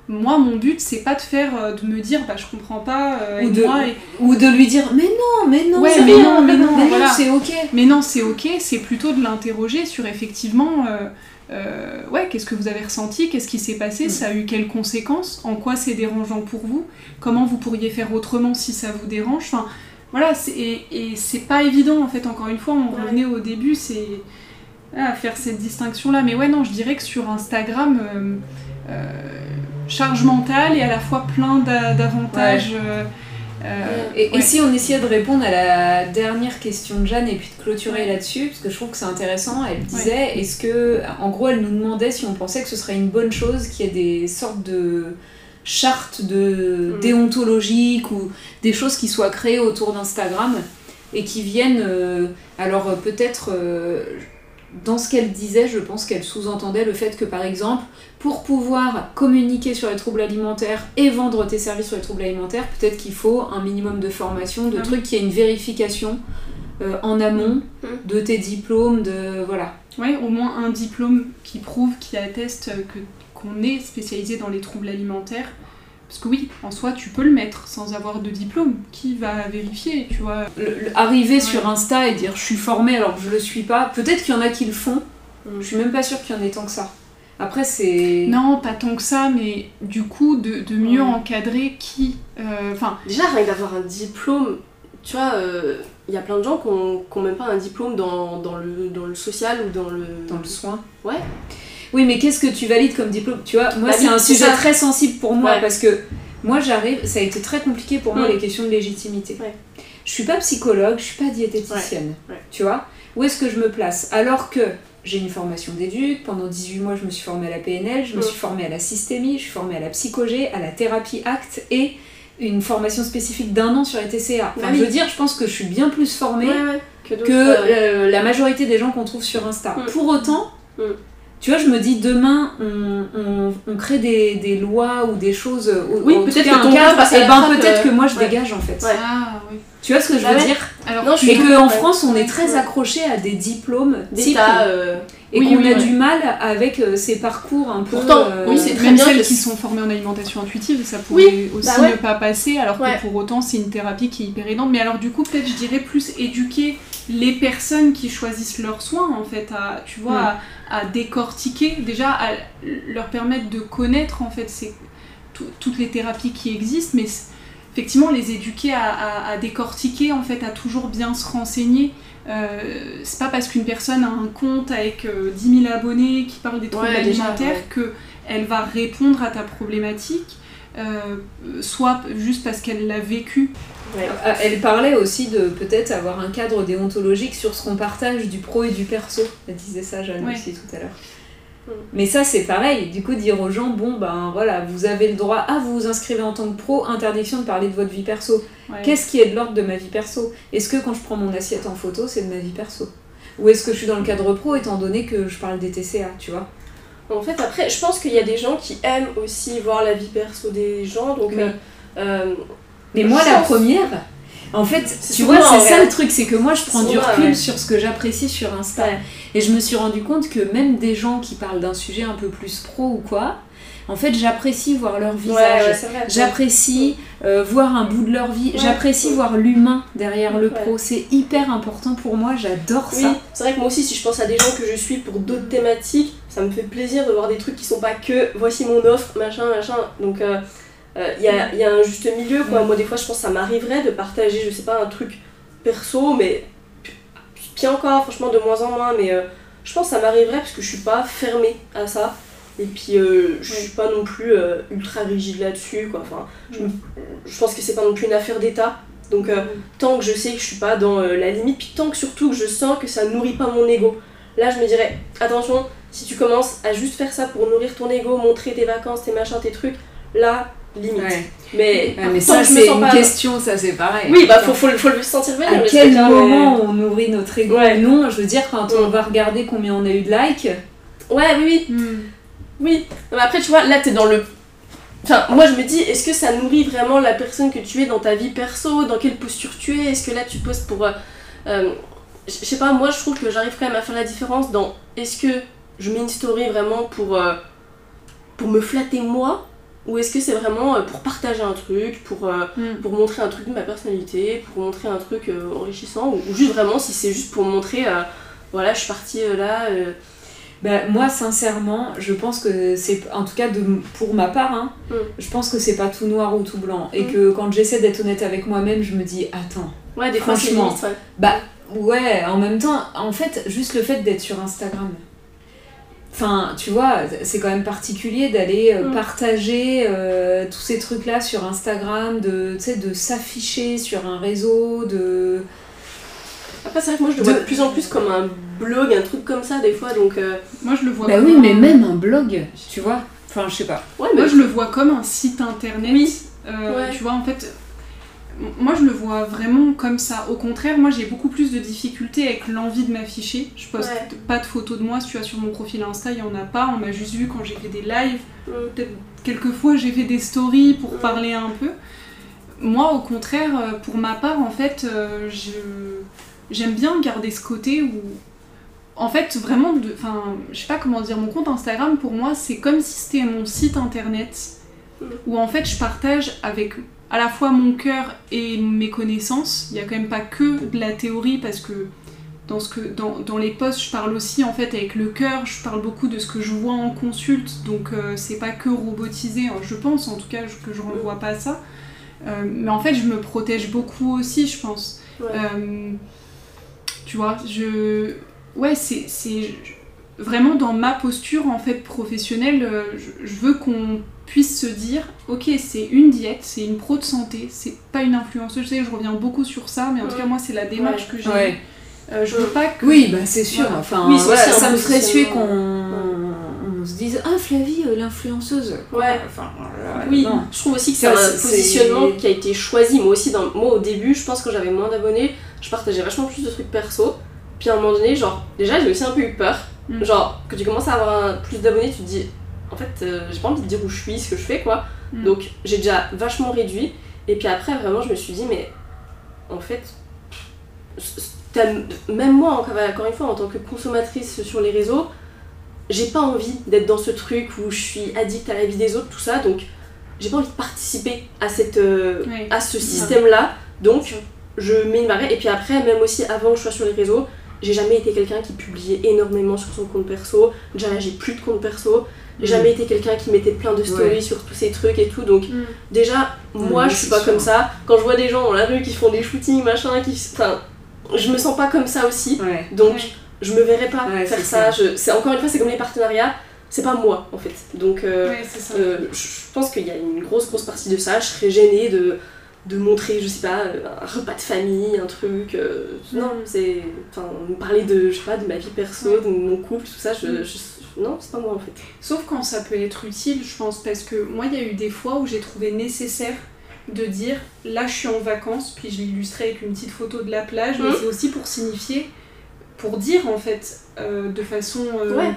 moi mon but c'est pas de faire, euh, de me dire bah je comprends pas, euh, Ou de- moi, et- Ou de lui dire Mais non, mais non, Ouais, c'est mais non, mais non, voilà. c'est ok. Mais non, c'est ok, c'est plutôt de l'interroger sur effectivement, euh, euh, ouais, qu'est-ce que vous avez ressenti, qu'est-ce qui s'est passé, Mm. ça a eu quelles conséquences, en quoi c'est dérangeant pour vous, comment vous pourriez faire autrement si ça vous dérange. Enfin, voilà, c'est- et, et c'est pas évident en fait, encore une fois, on Ouais. revenait au début, c'est à faire cette distinction-là. Mais ouais, non, je dirais que sur Instagram, charge mentale et à la fois plein d'a- d'avantages. euh, euh, Et, si on essayait de répondre à la dernière question de Jeanne et puis de clôturer là-dessus, parce que je trouve que c'est intéressant, elle disait, est-ce que, en gros, elle nous demandait si on pensait que ce serait une bonne chose qu'il y ait des sortes de chartes de Mm. déontologiques ou des choses qui soient créées autour d'Instagram et qui viennent, euh, alors peut-être, euh, dans ce qu'elle disait, je pense qu'elle sous-entendait le fait que, par exemple, pour pouvoir communiquer sur les troubles alimentaires et vendre tes services sur les troubles alimentaires, peut-être qu'il faut un minimum de formation, de oui. trucs, qu'il y ait une vérification euh, en amont Mhm. de tes diplômes, de voilà. Ouais, au moins un diplôme qui prouve, qui atteste que qu'on est spécialisé dans les troubles alimentaires. Parce que oui, en soi, tu peux le mettre sans avoir de diplôme. Qui va vérifier, tu vois Le- le- arriver Ouais. sur Insta et dire je suis formée alors que je le suis pas, peut-être qu'il y en a qui le font. Mhm. Je suis même pas sûre qu'il y en ait tant que ça. Après c'est Non, pas tant que ça, mais du coup, de, de mieux encadrer qui. euh, Enfin, Déjà, rien d'avoir un diplôme, tu vois, il y a plein de gens qui n'ont même pas un diplôme dans, dans, le, dans le social ou dans le. dans le soin. Ouais. Oui, mais qu'est-ce que tu valides comme diplôme? Tu vois, moi Bah c'est un sujet ça. très sensible pour moi Ouais. parce que moi j'arrive, ça a été très compliqué pour moi Mm. les questions de légitimité. Ouais. Je suis pas psychologue, je suis pas diététicienne, Ouais. Tu vois. Où est-ce que je me place? Alors que j'ai une formation d'éduc, pendant 18 mois je me suis formée à la PNL, je me Mm. suis formée à la systémie, je suis formée à la psychogé, à la thérapie acte et une formation spécifique d'un an sur les TCA. Enfin, Bah oui. je veux dire, je pense que je suis bien plus formée. Que, euh, euh, la majorité des gens qu'on trouve sur Insta. Mm. Pour autant. Tu vois, je me dis demain, on, on, on crée des, des lois ou des choses. ou- Oui, peut-être cas, que ton cas passe à la ben peut-être euh, que moi je ouais. dégage en fait. Ouais. ah oui. Tu vois ce que je Bah veux dire Alors, Non, je suis Et qu'en ouais. France, on est très Ouais. accroché à des diplômes euh, et Oui, qu'on oui, a ouais. du mal avec euh, ces parcours un peu. Pourtant, euh, oui, c'est très même bien celles que qui sont formées en alimentation intuitive, ça pourrait aussi bah ouais. ne pas passer, alors Ouais. que pour autant c'est une thérapie qui est hyper aidante. Mais alors du coup, peut-être je dirais plus éduquer les personnes qui choisissent leurs soins, en fait, à, tu vois, Ouais. à, à décortiquer, déjà à leur permettre de connaître en fait ces- toutes les thérapies qui existent, mais effectivement les éduquer à, à- décortiquer, en fait, à toujours bien se renseigner. Euh, c'est pas parce qu'une personne a un compte avec euh, 10 000 abonnés qui parle des troubles Ouais, alimentaires ouais. que elle va répondre à ta problématique, euh, soit juste parce qu'elle l'a vécu. Ouais. Euh, Elle parlait aussi de peut-être avoir un cadre déontologique sur ce qu'on partage du pro et du perso. Elle disait ça, Jeanne, Ouais. aussi tout à l'heure. Mais ça, c'est pareil. Du coup, dire aux gens, bon, ben voilà, vous avez le droit à vous vous inscrivez en tant que pro, interdiction de parler de votre vie perso. Ouais. Qu'est-ce qui est de l'ordre de ma vie perso? Est-ce que quand je prends mon assiette en photo, c'est de ma vie perso? Ou est-ce que je suis dans le cadre pro étant donné que je parle des TCA, tu vois? En fait, après, je pense qu'il y a des gens qui aiment aussi voir la vie perso des gens, donc. Oui. euh, euh, Mais moi, la première, en fait, tu vois, c'est ça le truc, c'est que moi, je prends du recul sur ce que j'apprécie sur Insta. Ouais. Et je me suis rendu compte que même des gens qui parlent d'un sujet un peu plus pro ou quoi, en fait, j'apprécie voir leur visage. ouais. J'apprécie euh, voir un bout de leur vie, j'apprécie voir l'humain derrière le pro, c'est hyper important pour moi, j'adore Oui, ça. c'est vrai que moi aussi, si je pense à des gens que je suis pour d'autres thématiques, ça me fait plaisir de voir des trucs qui sont pas que voici mon offre, machin, machin. Donc, euh, euh, y, a, y a un juste milieu, quoi. Moi, des fois, je pense que ça m'arriverait de partager, je sais pas, un truc perso, mais puis encore, franchement, de moins en moins, mais euh, je pense que ça m'arriverait parce que je suis pas fermée à ça. Et puis, euh, je suis pas non plus euh, ultra rigide là-dessus, quoi. Enfin, je, je pense que c'est pas non plus une affaire d'état. Donc, tant que je sais que je suis pas dans la limite, puis tant que surtout que je sens que ça nourrit pas mon ego. Là, je me dirais, attention, si tu commences à juste faire ça pour nourrir ton ego, montrer tes vacances, tes machins, tes trucs, là, limite. Ouais. Mais, Ouais, mais ça, c'est une pas- question, ça c'est pareil. Oui, bah, faut, faut, le- faut le sentir venir. À quel moment on nourrit notre ego Ouais. ou non Je veux dire, quand on Mm. va regarder combien on a eu de likes, Ouais, oui, oui. Hmm. Oui, Non, mais après, tu vois, là, t'es dans le. Enfin, moi, je me dis, est-ce que ça nourrit vraiment la personne que tu es dans ta vie perso? Dans quelle posture tu es? Est-ce que là, tu poses pour. euh, euh, je je sais pas, moi, je trouve que j'arrive quand même à faire la différence dans est-ce que je mets une story vraiment pour, euh, pour me flatter moi? Ou est-ce que c'est vraiment euh, pour partager un truc, pour, euh, Hmm. pour montrer un truc de ma personnalité, pour montrer un truc euh, enrichissant Ou, ou juste vraiment si c'est juste pour montrer, voilà, je suis partie là. Bah, moi, sincèrement, je pense que c'est, en tout cas de, pour ma part, hein, Mm. je pense que c'est pas tout noir ou tout blanc. Et Mm. que quand j'essaie d'être honnête avec moi-même, je me dis, attends, Ouais, des fois, Franchement. limite, ouais. Bah ouais, en même temps, en fait, juste le fait d'être sur Instagram. Enfin, tu vois, c'est quand même particulier d'aller euh, Mm. partager euh, tous ces trucs-là sur Instagram, de, tu sais, de s'afficher sur un réseau, de... Après, c'est vrai que moi, je le De- vois de plus en plus comme un blog, un truc comme ça, des fois, donc... euh, Moi, je le vois Bah comme oui, un- mais même un blog, tu vois. Enfin, je sais pas. Ouais, mais Moi, je le vois comme un site internet. Oui. Euh, Ouais. Tu vois, en fait, moi, je le vois vraiment comme ça. Au contraire, moi, j'ai beaucoup plus de difficultés avec l'envie de m'afficher. Je poste Ouais. pas de photos de moi. Si tu vois, sur mon profil Insta, il y en a pas. On m'a juste vu quand j'ai fait des lives. Mm. Peut-être quelquefois, j'ai fait des stories pour Mm. parler un peu. Moi, au contraire, euh, pour ma part, en fait, euh, je j'aime bien garder ce côté où en fait vraiment de enfin je sais pas comment dire mon compte Instagram pour moi c'est comme si c'était mon site internet. Où en fait je partage avec à la fois mon cœur et mes connaissances il y a quand même pas que de la théorie parce que dans, ce que, dans, dans les posts, je parle aussi en fait avec le cœur, je parle beaucoup de ce que je vois en consulte, donc euh, c'est pas que robotisé, hein, je pense en tout cas je- que je renvoie pas ça. Euh, mais en fait, je me protège beaucoup aussi, je pense. Ouais. Euh, tu vois, je. Ouais, c'est. Vraiment dans ma posture en fait professionnelle, je, je veux qu'on puisse se dire ok, c'est une diète, c'est une pro de santé, c'est pas une influenceuse. Je sais que je reviens beaucoup sur ça, mais en tout cas, moi, c'est la démarche que j'ai. Euh, je veux pas que. Oui, bah c'est sûr. Voilà. Enfin, Oui, c'est voilà, ça me ferait suer qu'on on se dise Ah, Flavie, euh, l'influenceuse. Ouais. Enfin, euh, Oui, non. je trouve aussi que c'est un positionnement qui a été choisi. Moi aussi, dans, moi au début, je pense que j'avais moins d'abonnés, je partageais vachement plus de trucs perso. Puis à un moment donné, genre, déjà j'ai aussi un peu eu peur. Mm. Genre, que tu commences à avoir un- plus d'abonnés, tu te dis, en fait, euh, j'ai pas envie de dire où je suis, ce que je fais, quoi. Mm. Donc j'ai déjà vachement réduit. Et puis après, vraiment, je me suis dit, mais en fait, même moi, encore une fois, en tant que consommatrice sur les réseaux, j'ai pas envie d'être dans ce truc où je suis addict à la vie des autres, tout ça. Donc j'ai pas envie de participer à, cette, euh, à ce système-là. Donc je mets une barrière. Et puis après, même aussi avant que je sois sur les réseaux, j'ai jamais été quelqu'un qui publiait énormément sur son compte perso. Déjà là, j'ai plus de compte perso. J'ai jamais été quelqu'un qui mettait plein de stories Ouais. sur tous ces trucs et tout. Donc Mm. déjà, moi oui, je suis pas sûr. comme ça. Quand je vois des gens dans la rue qui font des shootings, machin, qui. Enfin, je me sens pas comme ça aussi. Ouais. Donc Ouais. je me verrais pas Ouais, faire c'est ça. Je... C'est encore une fois, c'est comme les partenariats. C'est pas moi en fait. Donc euh, euh, je je pense qu'il y a une grosse grosse partie de ça. Je serais gênée de, de montrer, je sais pas, un repas de famille, un truc. euh, non, c'est. Enfin, me parler de, je sais pas, de ma vie perso, de mon couple, tout ça, je. Mm. je- non, c'est pas moi en fait. Sauf quand ça peut être utile, je pense, parce que moi, il y a eu des fois où j'ai trouvé nécessaire de dire là, je suis en vacances, puis je l'illustrais avec une petite photo de la plage, mais Mhm. c'est aussi pour signifier, pour dire en fait, euh, de façon. euh, Ouais.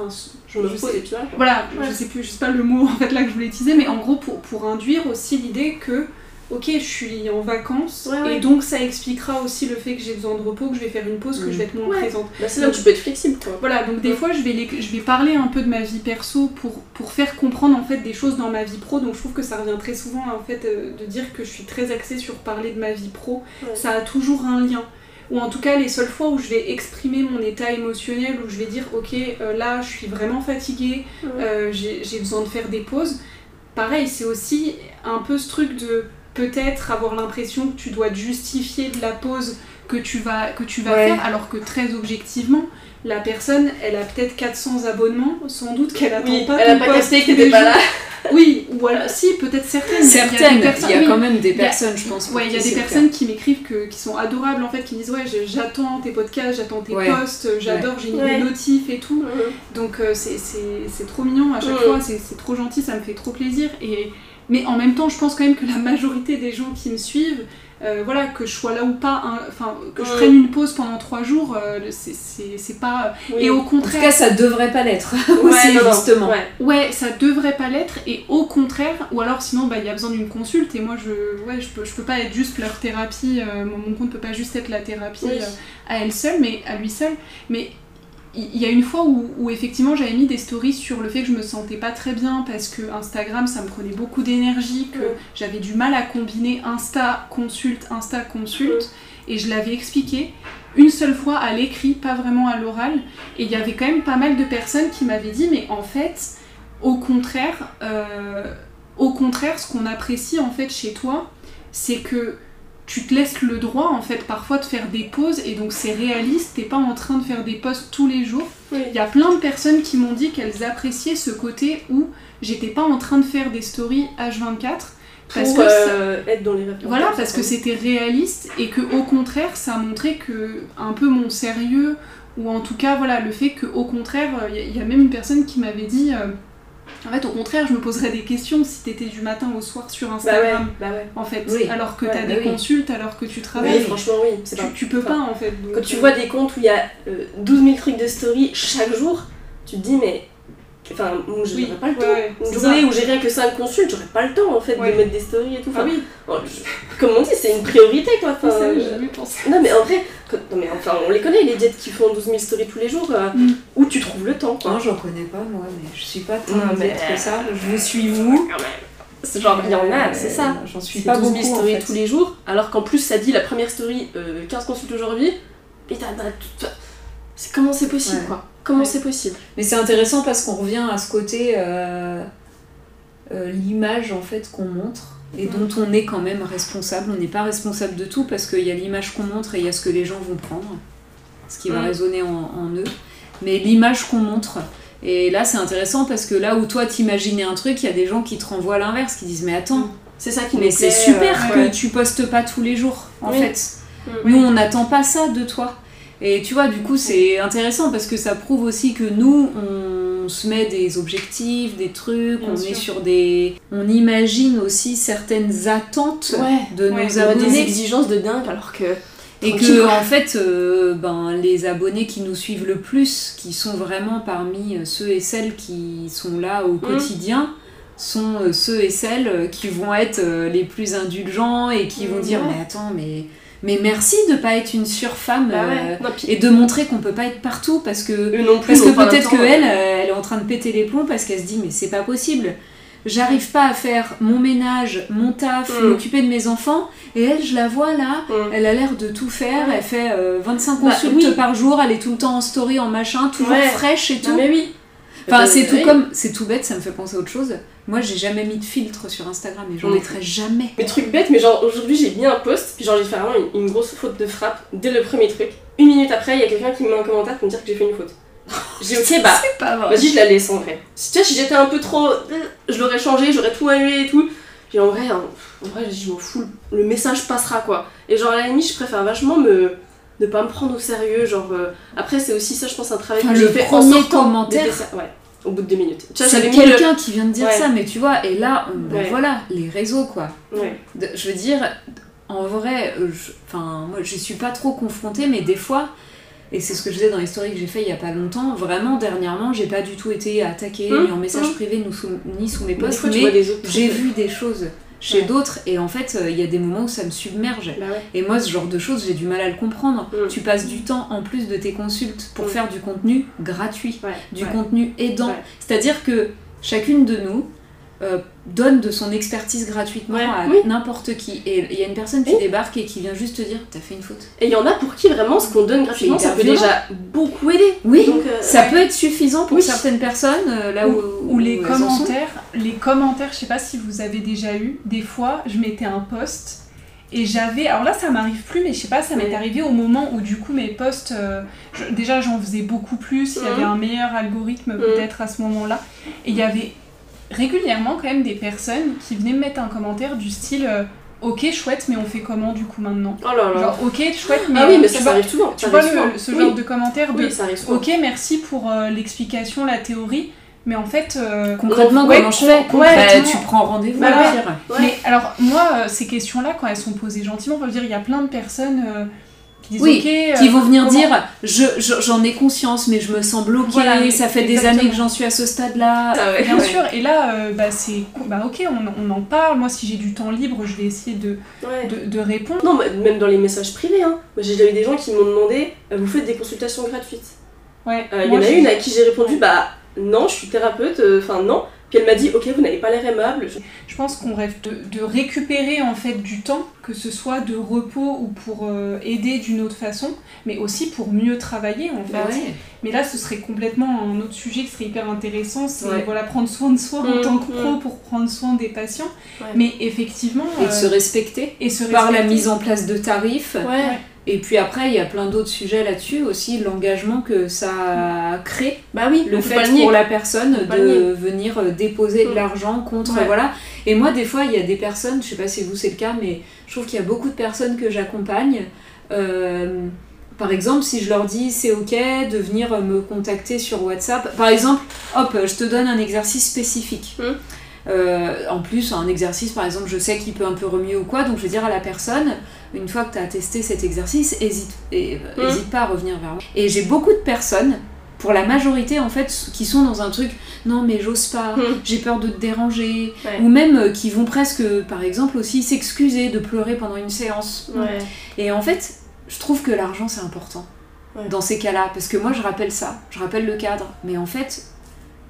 Enfin, Je Je sais. quoi. voilà, Ouais. je sais plus, je sais pas le mot [LAUGHS] en fait là que je voulais utiliser, mais en gros pour, pour induire aussi l'idée que ok je suis en vacances Ouais, ouais. et donc ça expliquera aussi le fait que j'ai besoin de repos, que je vais faire une pause, que Mm. je vais être moins Ouais. présente. Bah, c'est là où tu peux être flexible quoi. Voilà, donc des fois je vais, les- je vais parler un peu de ma vie perso pour, pour faire comprendre en fait des choses dans ma vie pro, donc je trouve que ça revient très souvent en fait euh, de dire que je suis très axée sur parler de ma vie pro, Ouais. ça a toujours un lien. Ou en tout cas les seules fois où je vais exprimer mon état émotionnel, où je vais dire ok euh, là je suis vraiment fatiguée, Ouais. euh, j'ai besoin de faire des pauses. Pareil, c'est aussi un peu ce truc de peut-être avoir l'impression que tu dois te justifier de la pause que tu vas, que tu vas Ouais. faire, alors que très objectivement, la personne, elle a peut-être 400 abonnements, sans doute qu'elle attend Oui, pas elle a ton pas capté que tous t'étais les pas jours. là. Oui, ou alors, si, peut-être certaines. A- il y a Certaines, il y a, quand même des a- personnes, je pense. Ouais, il y a des personnes qui m'écrivent que, qui sont adorables en fait, qui disent ouais j'attends tes podcasts, j'attends tes Ouais. posts, j'adore, j'ai mis Ouais. des notifs et tout. Donc euh, c'est- c'est c'est trop mignon à chaque fois, c'est c'est trop gentil, ça me fait trop plaisir. Et, mais en même temps, je pense quand même que la majorité des gens qui me suivent, euh, voilà, que je sois là ou pas, hein, enfin que je prenne une pause pendant trois jours, euh, c'est- pas. Oui. Et au cas. En tout contraire, cas, ça devrait pas l'être. Ouais, [LAUGHS] non, justement. Ouais. ouais, ça devrait pas l'être. Et au contraire, ou alors sinon, bah, il y a besoin d'une consulte. Et moi, je, ouais, je peux, je peux pas être juste leur thérapie. euh, mon, compte peut pas juste être la thérapie Oui. euh, à elle seule, mais à lui seul. Mais il y a une fois où, où effectivement j'avais mis des stories sur le fait que je me sentais pas très bien parce que Instagram ça me prenait beaucoup d'énergie, que j'avais du mal à combiner Insta consulte, Insta consulte, et je l'avais expliqué. Une seule fois à l'écrit, pas vraiment à l'oral, et il y avait quand même pas mal de personnes qui m'avaient dit mais en fait au contraire, euh, au contraire ce qu'on apprécie en fait chez toi, c'est que tu te laisses le droit en fait parfois de faire des pauses et donc c'est réaliste, t'es pas en train de faire des posts tous les jours. Oui. Il y a plein de personnes qui m'ont dit qu'elles appréciaient ce côté où j'étais pas en train de faire des stories H24 parce Pour que ça- euh, être dans les voilà, parce que c'était réaliste et que au contraire, ça a montré que un peu mon sérieux ou en tout cas voilà le fait que au contraire, il y, a- y a même une personne qui m'avait dit euh, en fait au contraire, je me poserais des questions si t'étais du matin au soir sur Bah ouais, Instagram bah ouais. en fait, Oui. alors que t'as bah des oui. consultes, alors que tu Oui, travailles, franchement, oui. Tu, pas... tu peux enfin, pas en fait. donc, Quand tu euh, vois des comptes où il y a euh, 12 000 trucs de story chaque jour, tu te dis, mais. Enfin, moi, je Oui, n'aurais pas le ouais, temps. ouais, Une journée ça. où j'ai rien que 5 consultes, j'aurais pas le temps en fait Ouais. de mettre des stories et tout. Ah Enfin, oui, bon, je- Comme on dit, c'est une priorité quoi. Enfin, j'ai jamais pensé. Non mais en vrai, quand- non, mais enfin, on les connaît les diètes qui font 12 000 stories tous les jours, euh, Mm. où tu trouves le temps quoi. Non, j'en connais pas moi, mais je suis pas tant Non, mais- que ça. Je vous suis vous. C'est genre, il y en a, Euh, c'est ça. J'en suis C'est pas 12 000 beaucoup en stories fait. tous les jours, alors qu'en plus ça dit la première story, euh, 15 consultes aujourd'hui, et t'as. C'est comment c'est possible Ouais. quoi Comment Ouais. c'est possible Mais c'est intéressant parce qu'on revient à ce côté euh, euh, l'image en fait qu'on montre et Mm. dont on est quand même responsable. On n'est pas responsable de tout parce qu'il y a l'image qu'on montre et il y a ce que les gens vont prendre, ce qui va Mm. résonner en, en eux. Mais l'image qu'on montre. Et là, c'est intéressant parce que là où toi t'imaginais un truc, il y a des gens qui te renvoient l'inverse, qui disent Mais attends, C'est ça qui mais c'est super euh, que tu postes pas tous les jours, en Oui. fait. Mm. Nous, on n'attend pas ça de toi. Et tu vois, du coup, c'est intéressant parce que ça prouve aussi que nous, on se met des objectifs, des trucs, Bien on sûr. est sur des. On imagine aussi certaines attentes Ouais, de ouais, nos On a des abonnés. exigences de dingue alors que. Et que, en fait, euh, ben, les abonnés qui nous suivent le plus, qui sont vraiment parmi euh, ceux et celles qui sont là au quotidien, sont euh, ceux et celles qui vont être les plus indulgents et qui vont Mmh, dire ouais. Mais attends, mais, mais merci de pas être une surfemme Bah euh. Non, et de montrer qu'on peut pas être partout parce que non plus. parce que peut-être le temps, qu'elle elle est en train de péter les plombs parce qu'elle se dit mais c'est pas possible j'arrive pas à faire mon ménage mon taf Mm. m'occuper de mes enfants et elle je la vois là Mm. elle a l'air de tout faire elle fait euh, 25 Bah, consultes oui. par jour elle est tout le temps en story en machin toujours Ouais. fraîche et Non, tout mais oui. Enfin c'est tout comme c'est tout bête ça me fait penser à autre chose moi j'ai jamais mis de filtre sur Instagram et j'en Mm. mettrai jamais Mais truc bête, mais genre aujourd'hui j'ai mis un post, puis genre j'ai fait vraiment une, une grosse faute de frappe dès le premier truc. Une minute après, il y a quelqu'un qui me met un commentaire pour me dire que j'ai fait une faute. [LAUGHS] J'ai ok, bah vas-y, je la laisse en vrai. Si tu vois, si j'étais un peu trop. euh, Je l'aurais changé, j'aurais tout annulé et tout. Puis en vrai, hein, en vrai, je m'en fous, le message passera quoi. Et genre à la limite, je préfère vachement me. ne pas me prendre au sérieux. Genre, euh, après, c'est aussi ça, je pense, un travail Enfin, que le j'ai fait en sortant commentaire. Ouais, au bout de deux minutes. C'est le. quelqu'un qui vient de dire Ouais. ça mais tu vois et là on- ben voilà les réseaux quoi Ouais. De- je veux dire, en vrai, euh, je- enfin, moi je suis pas trop confrontée, mais des fois, et c'est ce que je disais dans les stories que j'ai fait il y a pas longtemps, vraiment dernièrement, j'ai pas du tout été attaquée Hum, ni en message hum. privé ni sous, ni sous mes posts, mais j'ai vu des choses chez Ouais. d'autres, et en fait, euh, il y a des moments où ça me submerge. Bah ouais. Et moi, ce genre de choses, j'ai du mal à le comprendre. Mm. Tu passes du temps en plus de tes consultes pour Mm. faire du contenu gratuit, Ouais. du contenu aidant. Ouais. C'est-à-dire que chacune de nous euh, donne de son expertise gratuitement Ouais. à Oui. n'importe qui. Et il y a une personne qui Oui. débarque et qui vient juste te dire T'as fait une faute. Et il y en a pour qui vraiment ce qu'on donne gratuitement, ça peut déjà beaucoup aider. Oui, Donc, euh, ça ouais. peut être suffisant pour Oui. certaines personnes, euh, là où, Ou les où commentaires, les commentaires, je sais pas si vous avez déjà eu, des fois je mettais un post et j'avais, alors là ça m'arrive plus, mais je sais pas, ça m'est arrivé au moment où du coup mes posts, euh, je- déjà j'en faisais beaucoup plus, il y Mhm. avait un meilleur algorithme Mhm. peut-être à ce moment-là, et il y avait régulièrement quand même des personnes qui venaient me mettre un commentaire du style euh, ok chouette mais on fait comment du coup maintenant Oh là là. Genre ok chouette mais, ah oui, mais tu ça, ça vois, arrive souvent. tu ça vois arrive le- souvent. ce Oui. genre de commentaire de ça arrive ok merci pour euh, l'explication, la théorie, mais en fait... euh, Concrètement, Ouais, comment je fais con- Bah, concrètement. Tu prends rendez-vous, ouais. Ouais. Mais alors, moi, euh, ces questions-là, quand elles sont posées gentiment, je veux dire, il y a plein de personnes euh, qui disent Oui, ok. euh, Qui vont venir comment- dire je, je- J'en ai conscience, mais je me sens bloquée, Voilà, mais ça fait des années que j'en suis à ce stade-là. Ah ouais. Bien Ouais. sûr, et là, euh, bah, c'est. Bah, ok, on, on en parle. Moi, si j'ai du temps libre, je vais essayer de, Ouais. de, de répondre. Non, mais même dans les messages privés, hein. J'ai déjà eu des gens qui m'ont demandé euh, Vous faites des consultations gratuites Ouais, Euh, Il y en a une à qui j'ai répondu Bah non, je suis thérapeute, euh, enfin non. Puis elle m'a dit, ok, vous n'avez pas l'air aimable. Je- pense qu'on rêve de, de récupérer en fait du temps, que ce soit de repos ou pour euh, aider d'une autre façon, mais aussi pour mieux travailler en fait. Bah ouais. Mais là, ce serait complètement un autre sujet qui serait hyper intéressant, c'est Ouais. voilà, prendre soin de soi en Mm, tant que pro mm. pour prendre soin des patients. Ouais. Mais effectivement, Et de euh, se respecter et se par la mise en place de tarifs. Et puis après, il y a plein d'autres sujets là-dessus aussi, l'engagement que ça crée, Bah oui, le fait pas le nier. pour la personne de venir euh, déposer de Mm. l'argent contre Ouais. voilà. Et moi, des fois, il y a des personnes, je sais pas si vous c'est le cas, mais je trouve qu'il y a beaucoup de personnes que j'accompagne. euh, par exemple, si je leur dis c'est ok de venir me contacter sur WhatsApp, par exemple, hop, je te donne un exercice spécifique. Mm. Euh, en plus, un exercice, par exemple, je sais qu'il peut un peu remuer ou quoi, donc je vais dire à la personne, une fois que tu as testé cet exercice, hésite, et, euh, Mm. hésite pas à revenir vers moi. Et j'ai beaucoup de personnes, pour la majorité en fait, qui sont dans un truc, non mais j'ose pas, Mm. j'ai peur de te déranger, Ouais. ou même euh, qui vont presque, par exemple, aussi s'excuser de pleurer pendant une séance. Ouais. Et en fait, je trouve que l'argent c'est important Ouais. dans ces cas-là, parce que moi je rappelle ça, je rappelle le cadre, mais en fait,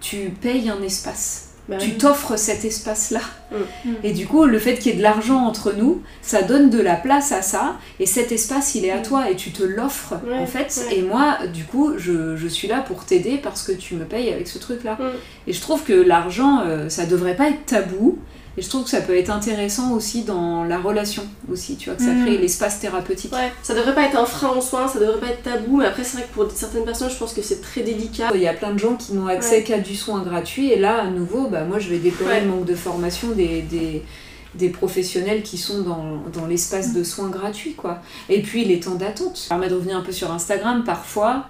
tu payes un espace. Bah tu oui. t'offres cet espace-là. Mm. Et du coup, le fait qu'il y ait de l'argent entre nous, ça donne de la place à ça, et cet espace, il est à Mm. toi, et tu te l'offres, Ouais, en fait. ouais. Et moi, du coup, je, je suis là pour t'aider parce que tu me payes avec ce truc-là. Mm. Et je trouve que l'argent, euh, ça devrait pas être tabou, et je trouve que ça peut être intéressant aussi dans la relation, aussi, tu vois, que ça Mm. crée l'espace thérapeutique. Ouais, ça devrait pas être un frein en soi, ça devrait pas être tabou, mais après c'est vrai que pour certaines personnes, je pense que c'est très délicat. Il y a plein de gens qui n'ont accès Ouais. qu'à du soin gratuit, et là, à nouveau, bah, moi, je vais déplorer Ouais. le manque de formation des, des, des professionnels qui sont dans, dans l'espace Mm. de soins gratuits, quoi. Et puis, les temps d'attente. Ça permet de revenir un peu sur Instagram, parfois,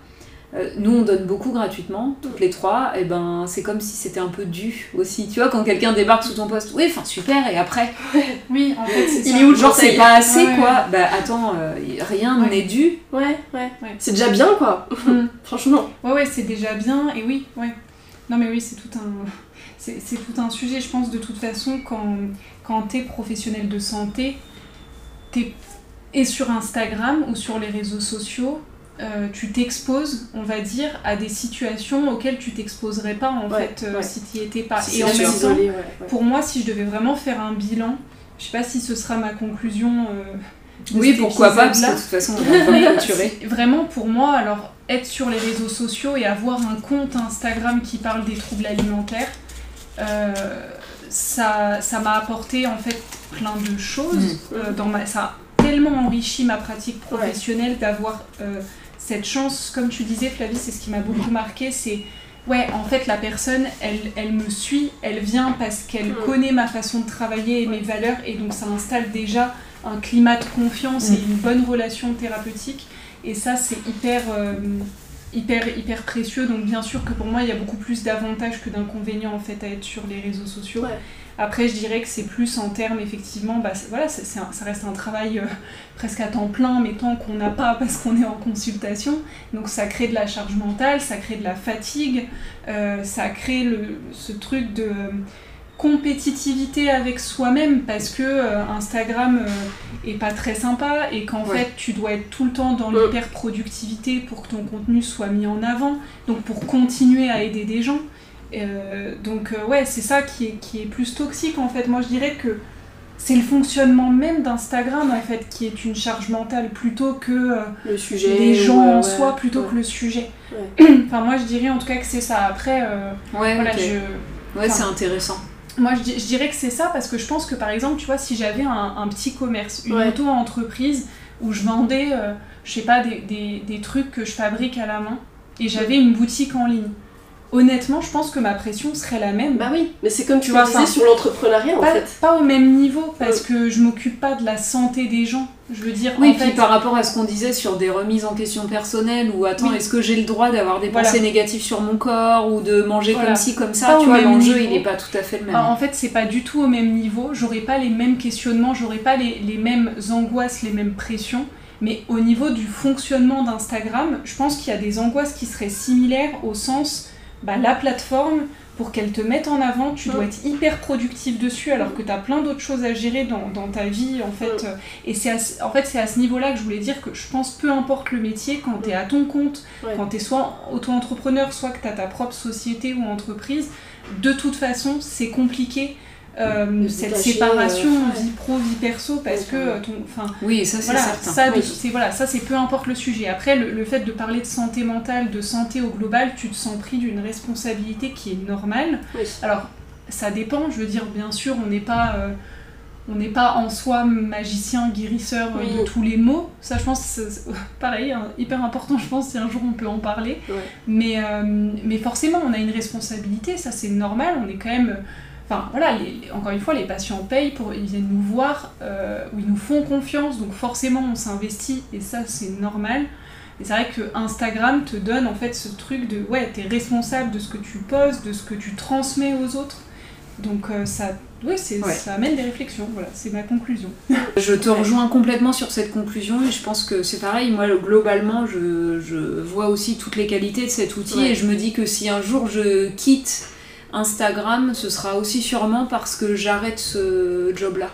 euh, nous, on donne beaucoup gratuitement, toutes les trois, et ben, c'est comme si c'était un peu dû aussi. Tu vois, quand quelqu'un débarque sous ton poste, oui, enfin, super, et après, [LAUGHS] Oui, en fait, c'est Il ça. est où le genre, c'est pas assez, Ouais, quoi. Bah, attends, euh, rien Ouais. n'est dû. Ouais, ouais. Ouais. C'est déjà bien quoi, Mm. [LAUGHS] franchement. Ouais, ouais, c'est déjà bien, et oui, ouais. Non, mais oui, c'est tout un. [LAUGHS] C'est c'est tout un sujet, je pense, de toute façon, quand, quand t'es professionnel de santé, t'es. Et sur Instagram ou sur les réseaux sociaux, euh, tu t'exposes, on va dire, à des situations auxquelles tu t'exposerais pas, en Ouais, fait, euh, ouais. si t'y étais pas. Et en même temps, ouais, ouais. pour moi, si je devais vraiment faire un bilan, je sais pas si ce sera ma conclusion. euh, Oui, pourquoi pas, parce que de toute façon, on va. Si- Vraiment, pour moi, alors être sur les réseaux sociaux et avoir un compte Instagram qui parle des troubles alimentaires, ça ça m'a apporté en fait plein de choses. Mm. dans ma, ça a tellement enrichi ma pratique professionnelle d'avoir euh, cette chance. Comme tu disais, Flavie, c'est ce qui m'a beaucoup marqué. C'est ouais, en fait, la personne, elle, elle me suit, elle vient parce qu'elle Mm. connaît ma façon de travailler et mes valeurs, et donc ça installe déjà un climat de confiance Mm. et une bonne relation thérapeutique. Et ça, c'est hyper, euh, hyper, hyper précieux. Donc, bien sûr que pour moi, il y a beaucoup plus d'avantages que d'inconvénients en fait à être sur les réseaux sociaux. Ouais. Après, je dirais que c'est plus en termes, effectivement, bah, voilà, un- ça reste un travail euh, presque à temps plein, mais tant qu'on n'a pas parce qu'on est en consultation. Donc, ça crée de la charge mentale, ça crée de la fatigue, euh, ça crée le, ce truc de euh, compétitivité avec soi-même parce que euh, Instagram euh, est pas très sympa et qu'en Ouais. fait tu dois être tout le temps dans l'hyper productivité pour que ton contenu soit mis en avant donc pour continuer à aider des gens Euh, donc euh, ouais c'est ça qui est, qui est plus toxique en fait moi je dirais que c'est le fonctionnement même d'Instagram en fait qui est une charge mentale plutôt que euh, Le sujet. les gens ouais, en ouais, soi plutôt ouais. que le sujet Ouais. [CLEARS THROAT] enfin moi je dirais en tout cas que c'est ça après euh, Ouais, voilà ok. je Ouais, c'est intéressant. moi, je, di- je dirais que c'est ça parce que je pense que par exemple, tu vois, si j'avais un, un petit commerce, une Ouais. auto-entreprise où je vendais, euh, je sais pas, des, des- des trucs que je fabrique à la main et j'avais une boutique en ligne, honnêtement, je pense que ma pression serait la même. Bah oui, mais c'est comme tu Tu vois, disais sur l'entrepreneuriat en pas, fait. pas au même niveau parce que je m'occupe pas de la santé des gens. Je veux dire, Oui, en puis fait, par rapport à ce qu'on disait sur des remises en question personnelles, ou attends, Oui. est-ce que j'ai le droit d'avoir des Voilà. pensées négatives sur mon corps, ou de manger Voilà. comme ci, comme ça, Pas tu vois, même l'enjeu il est pas tout à fait le même. Ah, en fait, c'est pas du tout au même niveau. J'aurais pas les mêmes questionnements, j'aurais pas les, les mêmes angoisses, les mêmes pressions. Mais au niveau du fonctionnement d'Instagram, je pense qu'il y a des angoisses qui seraient similaires au sens, bah, la plateforme, pour qu'elle te mette en avant, tu dois Mm. être hyper productif dessus alors que tu as plein d'autres choses à gérer dans, dans ta vie en fait. Mm. Et c'est à ce- en fait c'est à ce niveau-là que je voulais dire que je pense peu importe le métier, quand tu es à ton compte, Ouais. quand tu es soit auto-entrepreneur, soit que tu as ta propre société ou entreprise, de toute façon c'est compliqué. Euh, cette détacher, séparation euh, vie pro vie perso parce que euh, ton enfin Oui, ça c'est voilà, certain. ça, Oui. c'est voilà, ça c'est peu importe le sujet. Après, le, le fait de parler de santé mentale, de santé au global, tu te sens pris d'une responsabilité qui est normale. Oui. Alors, ça dépend. Je veux dire, bien sûr, on n'est pas, euh, on n'est pas en soi magicien, guérisseur Oui. de tous les maux. Ça, je pense, c'est [LAUGHS] pareil, hein, hyper important. Je pense si un jour on peut en parler. Mais, euh, mais forcément, on a une responsabilité. Ça, c'est normal. On est quand même Enfin voilà, les- les- encore une fois, les patients payent pour ils viennent nous voir, euh, ou ils nous font confiance, donc forcément on s'investit et ça c'est normal. Et c'est vrai que Instagram te donne en fait ce truc de ouais, t'es responsable de ce que tu poses, de ce que tu transmets aux autres. Donc euh, ça, ouais, ça amène des réflexions. Voilà, c'est ma conclusion. [LAUGHS] Je te rejoins complètement sur cette conclusion et je pense que c'est pareil. Moi, globalement, je, je vois aussi toutes les qualités de cet outil Ouais. et je me dis que si un jour je quitte Instagram, ce sera aussi sûrement parce que j'arrête ce job-là.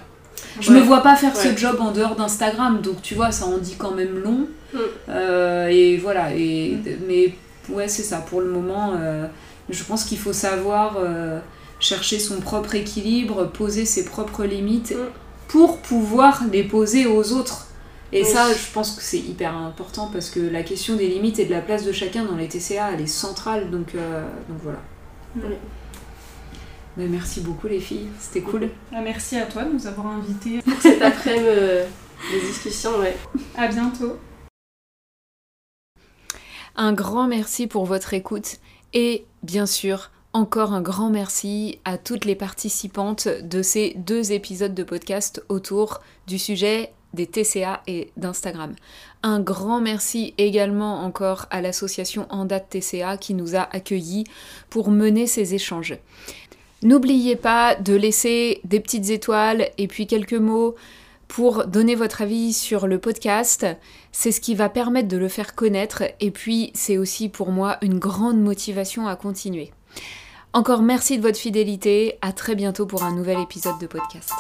Je Ouais. me vois pas faire ce job en dehors d'Instagram, donc tu vois, ça en dit quand même long. Mm. Euh, et voilà, et, Mm. mais ouais, c'est ça. Pour le moment, euh, je pense qu'il faut savoir euh, chercher son propre équilibre, poser ses propres limites Mm. pour pouvoir les poser aux autres. Et Oui. ça, je pense que c'est hyper important parce que la question des limites et de la place de chacun dans les TCA, elle est centrale. Donc, donc voilà. Oui. Mais merci beaucoup les filles, c'était cool. Ah, merci à toi de nous avoir invités. Cet après-midi euh, de discussion, ouais. À bientôt. Un grand merci pour votre écoute et bien sûr encore un grand merci à toutes les participantes de ces deux épisodes de podcast autour du sujet des TCA et d'Instagram. Un grand merci également encore à l'association Anda de TCA qui nous a accueillis pour mener ces échanges. N'oubliez pas de laisser des petites étoiles et puis quelques mots pour donner votre avis sur le podcast. C'est ce qui va permettre de le faire connaître et puis c'est aussi pour moi une grande motivation à continuer. Encore merci de votre fidélité, à très bientôt pour un nouvel épisode de podcast.